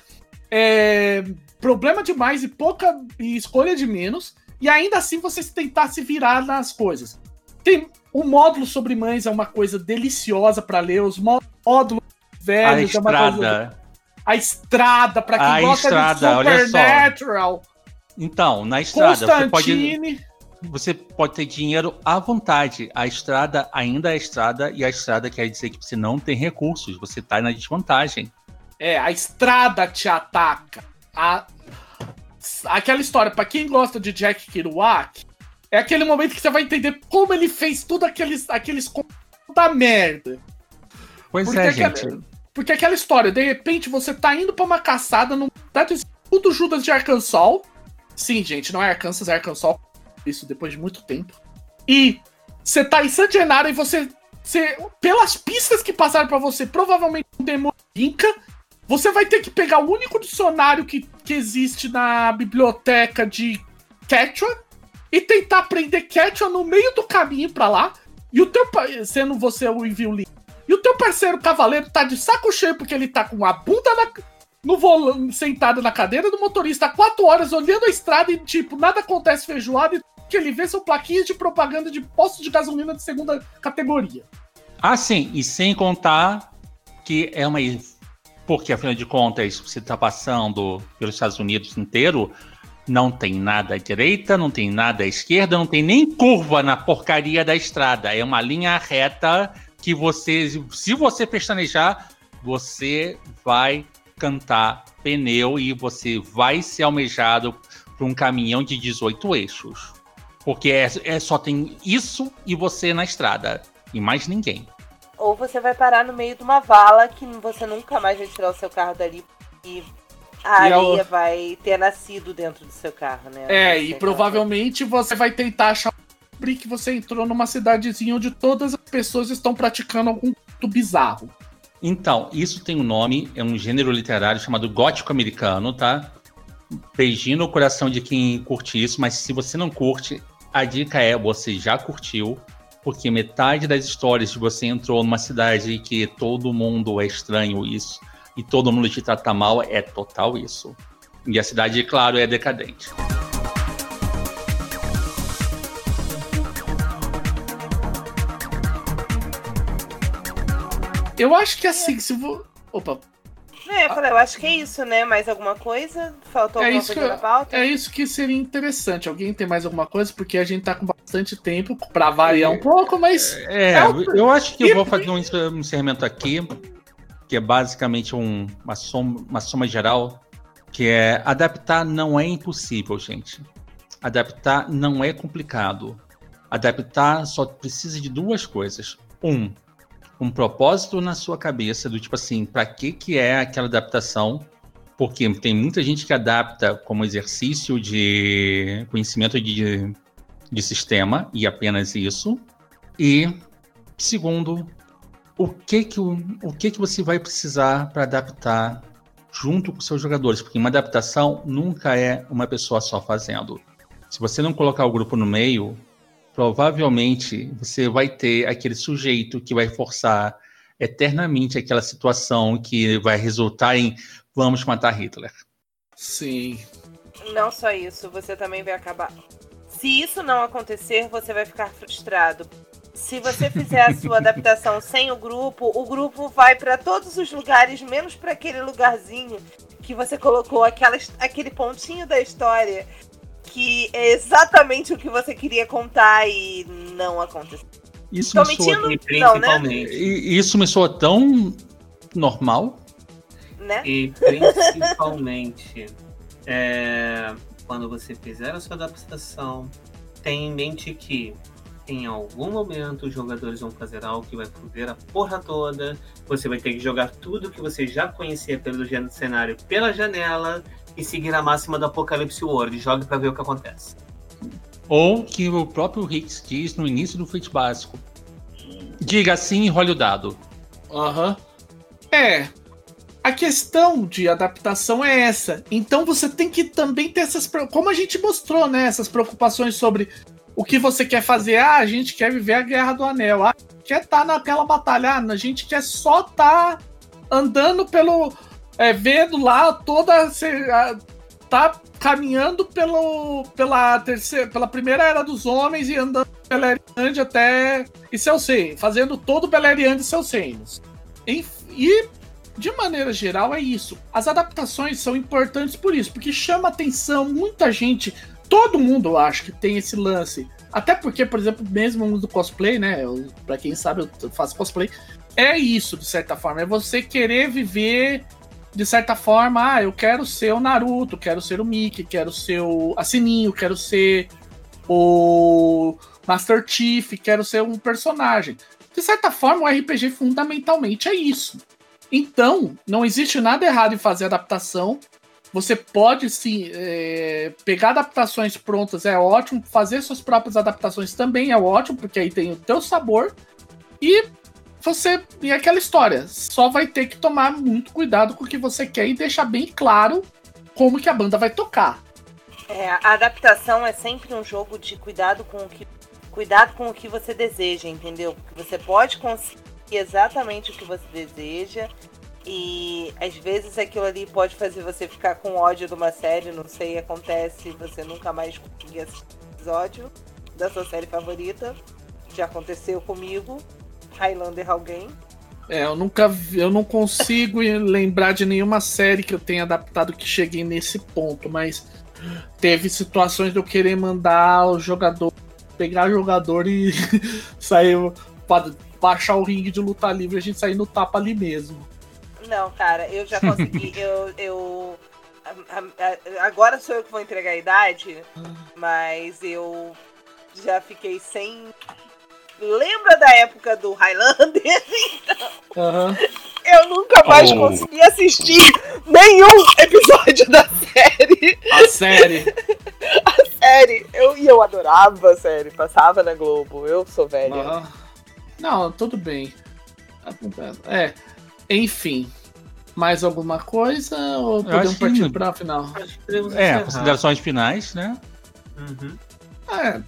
é, problema demais e pouca e escolha de menos, e ainda assim você tentar se virar nas coisas. Tem o módulo sobre mães é uma coisa deliciosa para ler, os mó- módulos A velhos é uma coisa. A estrada, para quem A gosta estrada, de. Supernatural, Então, na estrada, você pode, você pode ter dinheiro à vontade. A estrada ainda é estrada, e a estrada quer dizer que você não tem recursos, você tá na desvantagem. É, a estrada te ataca. A- Aquela história, para quem gosta de Jack Kerouac, É aquele momento que você vai entender como ele fez tudo aqueles, aqueles da merda. Pois Porque é, aquela- gente. Porque aquela história, de repente você tá indo pra uma caçada no dado tudo Judas de Arkansas. Sim, gente, não é Arkansas, é Arkansas. Isso depois de muito tempo. E você tá em San e você, você. Pelas pistas que passaram pra você, provavelmente um demônio Inca. Você vai ter que pegar o único dicionário que, que existe na biblioteca de Quechua e tentar aprender Quechua no meio do caminho pra lá. E o teu. Sendo você o Enviolin. E o teu parceiro cavaleiro tá de saco cheio porque ele tá com a bunda na, no volante, sentado na cadeira do motorista há quatro horas olhando a estrada e, tipo, nada acontece feijoada e que ele vê são plaquinhas de propaganda de postos de gasolina de segunda categoria. Ah, sim, e sem contar que é uma. Porque, afinal de contas, você está passando pelos Estados Unidos inteiro, não tem nada à direita, não tem nada à esquerda, não tem nem curva na porcaria da estrada. É uma linha reta que você, se você pestanejar, você vai cantar pneu e você vai ser almejado por um caminhão de 18 eixos. Porque é, é só tem isso e você na estrada. E mais ninguém. Ou você vai parar no meio de uma vala que você nunca mais vai tirar o seu carro dali e a E areia vai ter nascido dentro do seu carro, né? É, e provavelmente você vai tentar achar que você entrou numa cidadezinha onde todas as pessoas estão praticando algum culto bizarro. Então, isso tem um nome, é um gênero literário chamado gótico americano, tá? Beijinho no coração de quem curte isso, mas se você não curte, a dica é você já curtiu, porque metade das histórias de você entrou numa cidade que todo mundo é estranho isso e todo mundo te trata mal é total isso. E a cidade, claro, é decadente. Eu acho que assim, se vo... Opa, É, eu falei, eu acho que é isso, né? Mais alguma coisa? Faltou É alguma isso coisa que na pauta? é isso que seria interessante. Alguém tem mais alguma coisa? Porque a gente tá com bastante tempo pra variar um pouco, mas É, É o- eu acho que eu vou fazer um um encerramento aqui, que é basicamente um- uma, soma, uma soma geral, que é adaptar não é impossível, gente. Adaptar não é complicado. Adaptar só precisa de duas coisas. Um, um propósito na sua cabeça, do tipo assim, para que, que é aquela adaptação? Porque tem muita gente que adapta como exercício de conhecimento de, de sistema, e apenas isso. E segundo, o que que, o, o que que você vai precisar para adaptar junto com seus jogadores? Porque uma adaptação nunca é uma pessoa só fazendo. Se você não colocar o grupo no meio, provavelmente você vai ter aquele sujeito que vai forçar eternamente aquela situação que vai resultar em vamos matar Hitler. sim. Não só isso, você também vai acabar. Se isso não acontecer, você vai ficar frustrado. Se você fizer a sua adaptação sem o grupo, o grupo vai pra todos os lugares, menos pra aquele lugarzinho que você colocou aquela, aquele pontinho da história que é exatamente o que você queria contar e não aconteceu. Isso Tô me soa, mentindo? Não, né? principalmente, e- isso me soa tão normal. Né? e principalmente é, quando você fizer a sua adaptação, tenha em mente que em algum momento os jogadores vão fazer algo que vai foder a porra toda. Você vai ter que jogar tudo que você já conhecia pelo cenário pela janela e seguir a máxima do Apocalipse World. Jogue pra ver o que acontece. Ou que o próprio Hicks diz no início do feito básico. Diga sim e role o dado. Aham. É. A questão de adaptação é essa. Então você tem que também ter essas. Como a gente mostrou, né? Essas preocupações sobre o que você quer fazer. Ah, a gente quer viver a Guerra do Anel. Ah, quer estar naquela batalha. Ah, a gente quer só estar andando pelo. É, vendo lá toda. Tá caminhando pelo, pela, terceira, pela primeira era dos homens e andando Beleriand até e Selsen, fazendo todo Beleriand e Selsenos. Enf- E, de maneira geral, é isso. As adaptações são importantes por isso, porque chama atenção muita gente. Todo mundo, eu acho, que tem esse lance. Até porque, por exemplo, mesmo no cosplay, né? Eu, pra quem sabe, eu faço cosplay. É isso, de certa forma. É você querer viver, de certa forma, ah, eu quero ser o Naruto, quero ser o Mickey, quero ser o a Sininho, quero ser o Master Chief, quero ser um personagem. De certa forma, o RPG fundamentalmente é isso. Então, não existe nada errado em fazer adaptação. Você pode sim é, pegar adaptações prontas, é ótimo. Fazer suas próprias adaptações também é ótimo, porque aí tem o teu sabor. E você. E aquela história. Só vai ter que tomar muito cuidado com o que você quer e deixar bem claro como que a banda vai tocar. É, a adaptação é sempre um jogo de cuidado com o que cuidado com o que você deseja, entendeu? Porque você pode conseguir exatamente o que você deseja e às vezes aquilo ali pode fazer você ficar com ódio de uma série, não sei, acontece, você nunca mais conseguir assistir episódio da sua série favorita. Já aconteceu comigo, Highlander alguém. É, eu nunca vi, eu não consigo lembrar de nenhuma série que eu tenha adaptado que cheguei nesse ponto, mas teve situações de eu querer mandar o jogador pegar jogador e sair para baixar o ringue de luta livre e a gente sair no tapa ali mesmo. Não, cara, eu já consegui. eu, eu agora sou eu que vou entregar a idade, mas eu já fiquei sem. Lembra da época do Highlander? Então, uhum. eu nunca mais Oh. consegui assistir nenhum episódio da série. A série. série. Eu, e eu adorava a série. Passava na Globo. Eu sou velha. Não, tudo bem. É, enfim. Mais alguma coisa ou podemos que partir não. para a final? Que É, considerações finais, né? Uhum. É,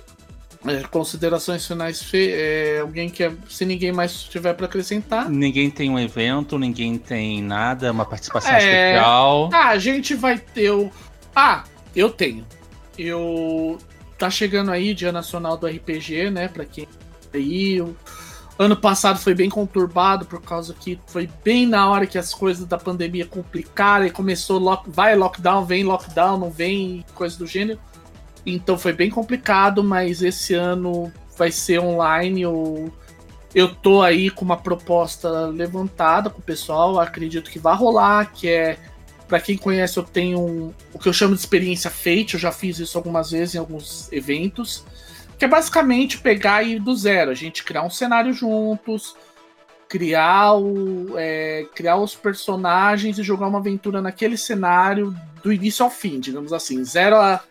é, considerações finais. Fe- é, alguém que se ninguém mais tiver para acrescentar. Ninguém tem um evento, ninguém tem nada, uma participação É. especial. Ah, a gente vai ter o. Ah, eu tenho. Eu. Tá chegando aí Dia Nacional do RPG, né? Pra quem aí. O ano passado foi bem conturbado por causa que foi bem na hora que as coisas da pandemia complicaram e começou lock, vai lockdown, vem lockdown, não vem, coisa do gênero. Então foi bem complicado, mas esse ano vai ser online. Eu, eu tô aí com uma proposta levantada com o pessoal, acredito que vai rolar, que é Pra quem conhece, eu tenho um, o que eu chamo de experiência Fate, eu já fiz isso algumas vezes em alguns eventos, que é basicamente pegar e ir do zero, a gente criar um cenário juntos, criar, o, é, criar os personagens e jogar uma aventura naquele cenário do início ao fim, digamos assim, zero a,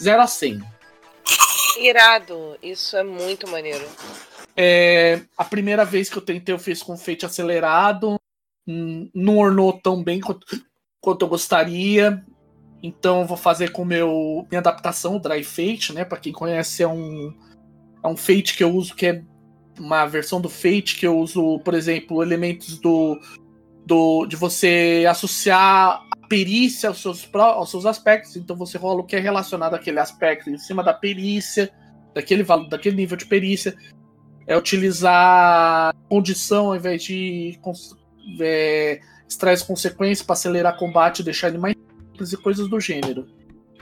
zero a 100. Irado. Isso é muito maneiro. É, a primeira vez que eu tentei, eu fiz com Fate acelerado. Não ornou tão bem quanto, quanto eu gostaria. Então eu vou fazer com meu minha adaptação, o Dry Fate, né? Para quem conhece, é um, é um Fate que eu uso que é uma versão do Fate que eu uso, por exemplo, elementos do, do de você associar perícia aos seus, aos seus aspectos. Então você rola o que é relacionado àquele aspecto em cima da perícia, daquele, daquele nível de perícia é utilizar condição ao invés de é, extrair as consequências para acelerar combate deixar ele mais simples e coisas do gênero.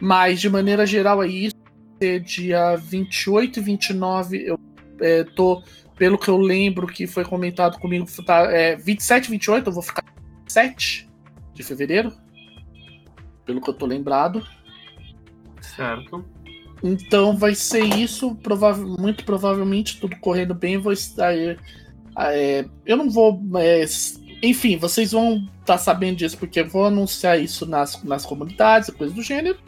Mas de maneira geral é isso. É Dia 28 e 29 eu é, tô, pelo que eu lembro que foi comentado comigo, tá, é, 27 e 28 eu vou ficar 7 de fevereiro. Pelo que eu tô lembrado. Certo. Então vai ser isso, provável, muito provavelmente, tudo correndo bem, vou estar. é, é, eu não vou. é, enfim, vocês vão estar sabendo disso, porque eu vou anunciar isso nas, nas comunidades e coisas do gênero.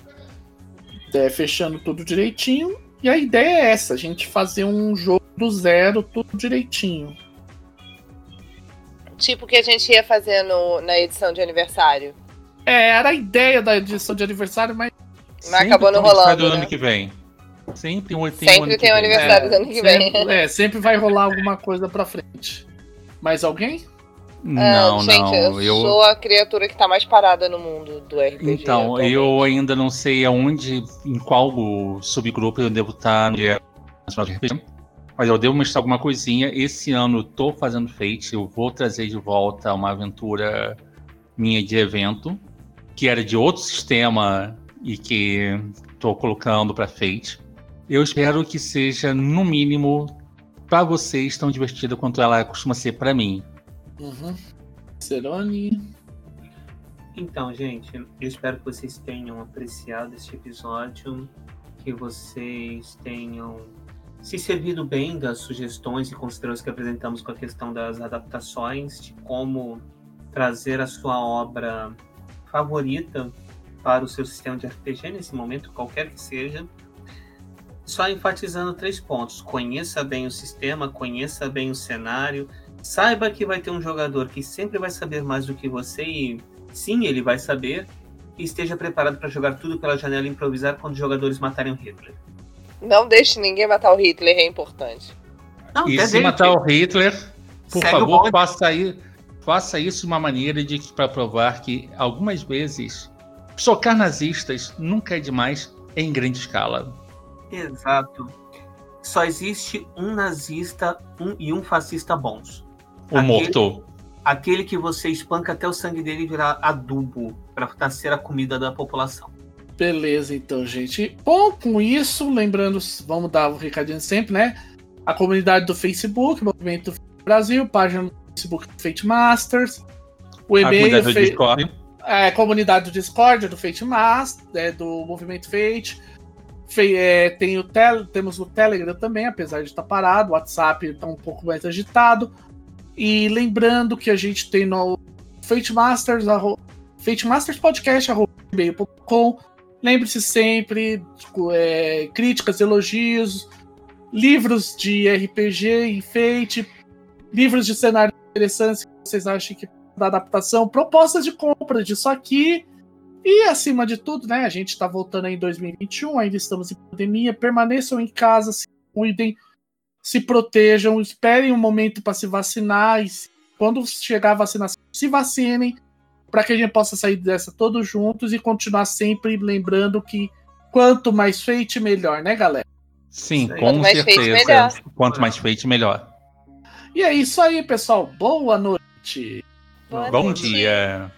é, fechando tudo direitinho. E a ideia é essa, a gente fazer um jogo do zero, tudo direitinho. Tipo o que a gente ia fazer no- na edição de aniversário. É, era a ideia da edição de aniversário, mas Mas acabou não tem aniversário rolando, do né? ano que vem. Sempre um, tem Sempre um ano tem um aniversário do ano que vem. sempre, é, sempre vai rolar alguma coisa pra frente. Mais alguém? Não, Ah, gente, não. eu, sou a criatura que tá mais parada no mundo do RPG. Então, atualmente. eu ainda não sei aonde, em qual subgrupo eu devo estar no Nacional de RPG. Mas eu devo mostrar alguma coisinha. Esse ano eu tô fazendo Fate. Eu vou trazer de volta uma aventura minha de evento, que era de outro sistema e que tô colocando pra Fate. Eu espero que seja, no mínimo, pra vocês tão divertida quanto ela costuma ser pra mim. Uhum. Cerone. Então, gente, eu espero que vocês tenham apreciado este episódio. que vocês tenham se servido bem das sugestões e considerações que apresentamos com a questão das adaptações, de como trazer a sua obra favorita para o seu sistema de RPG nesse momento, qualquer que seja. Só enfatizando três pontos: conheça bem o sistema, conheça bem o cenário, saiba que vai ter um jogador que sempre vai saber mais do que você e sim, ele vai saber. E esteja preparado para jogar tudo pela janela e improvisar quando os jogadores matarem o Hitler. Não deixe ninguém matar o Hitler, é importante. Não, E se matar o Hitler, por Segue favor, faça, aí, faça isso de uma maneira de para provar que algumas vezes socar nazistas nunca é demais em grande escala. Exato. Só existe um nazista um- e um fascista bons. O Aquele- morto. Aquele que você espanca até o sangue dele virar adubo para ser a comida da população. Beleza, então, gente. Bom, com isso, lembrando, vamos dar o recadinho sempre, né? A comunidade do Facebook, Movimento Brasil, página Facebook Fate Masters, o e-mail, comunidade do fe- Discord. é, comunidade do Discord, do Fate Master, é, do Movimento Fate. Fe- é, tem o tel- temos o Telegram também, apesar de estar parado. O WhatsApp está um pouco mais agitado. E lembrando que a gente tem no Fate Masters, arro, Fate Masters Podcast, arroba gmail.com. Lembre-se sempre, tipo, é, críticas, elogios, livros de RPG em Fate, livros de cenário interessantes que vocês acham que da adaptação, propostas de compra disso aqui. E acima de tudo, né? A gente tá voltando aí em 2021, ainda estamos em pandemia. Permaneçam em casa, se cuidem, se protejam, esperem um momento para se vacinar. E se- quando chegar a vacinação, se vacinem, para que a gente possa sair dessa todos juntos e continuar sempre lembrando que quanto mais feito, melhor, né, galera? Sim, Quanto com mais feito, certeza. Quanto mais feito, melhor. E é isso aí, pessoal. Boa noite. Boa Bom noite. dia.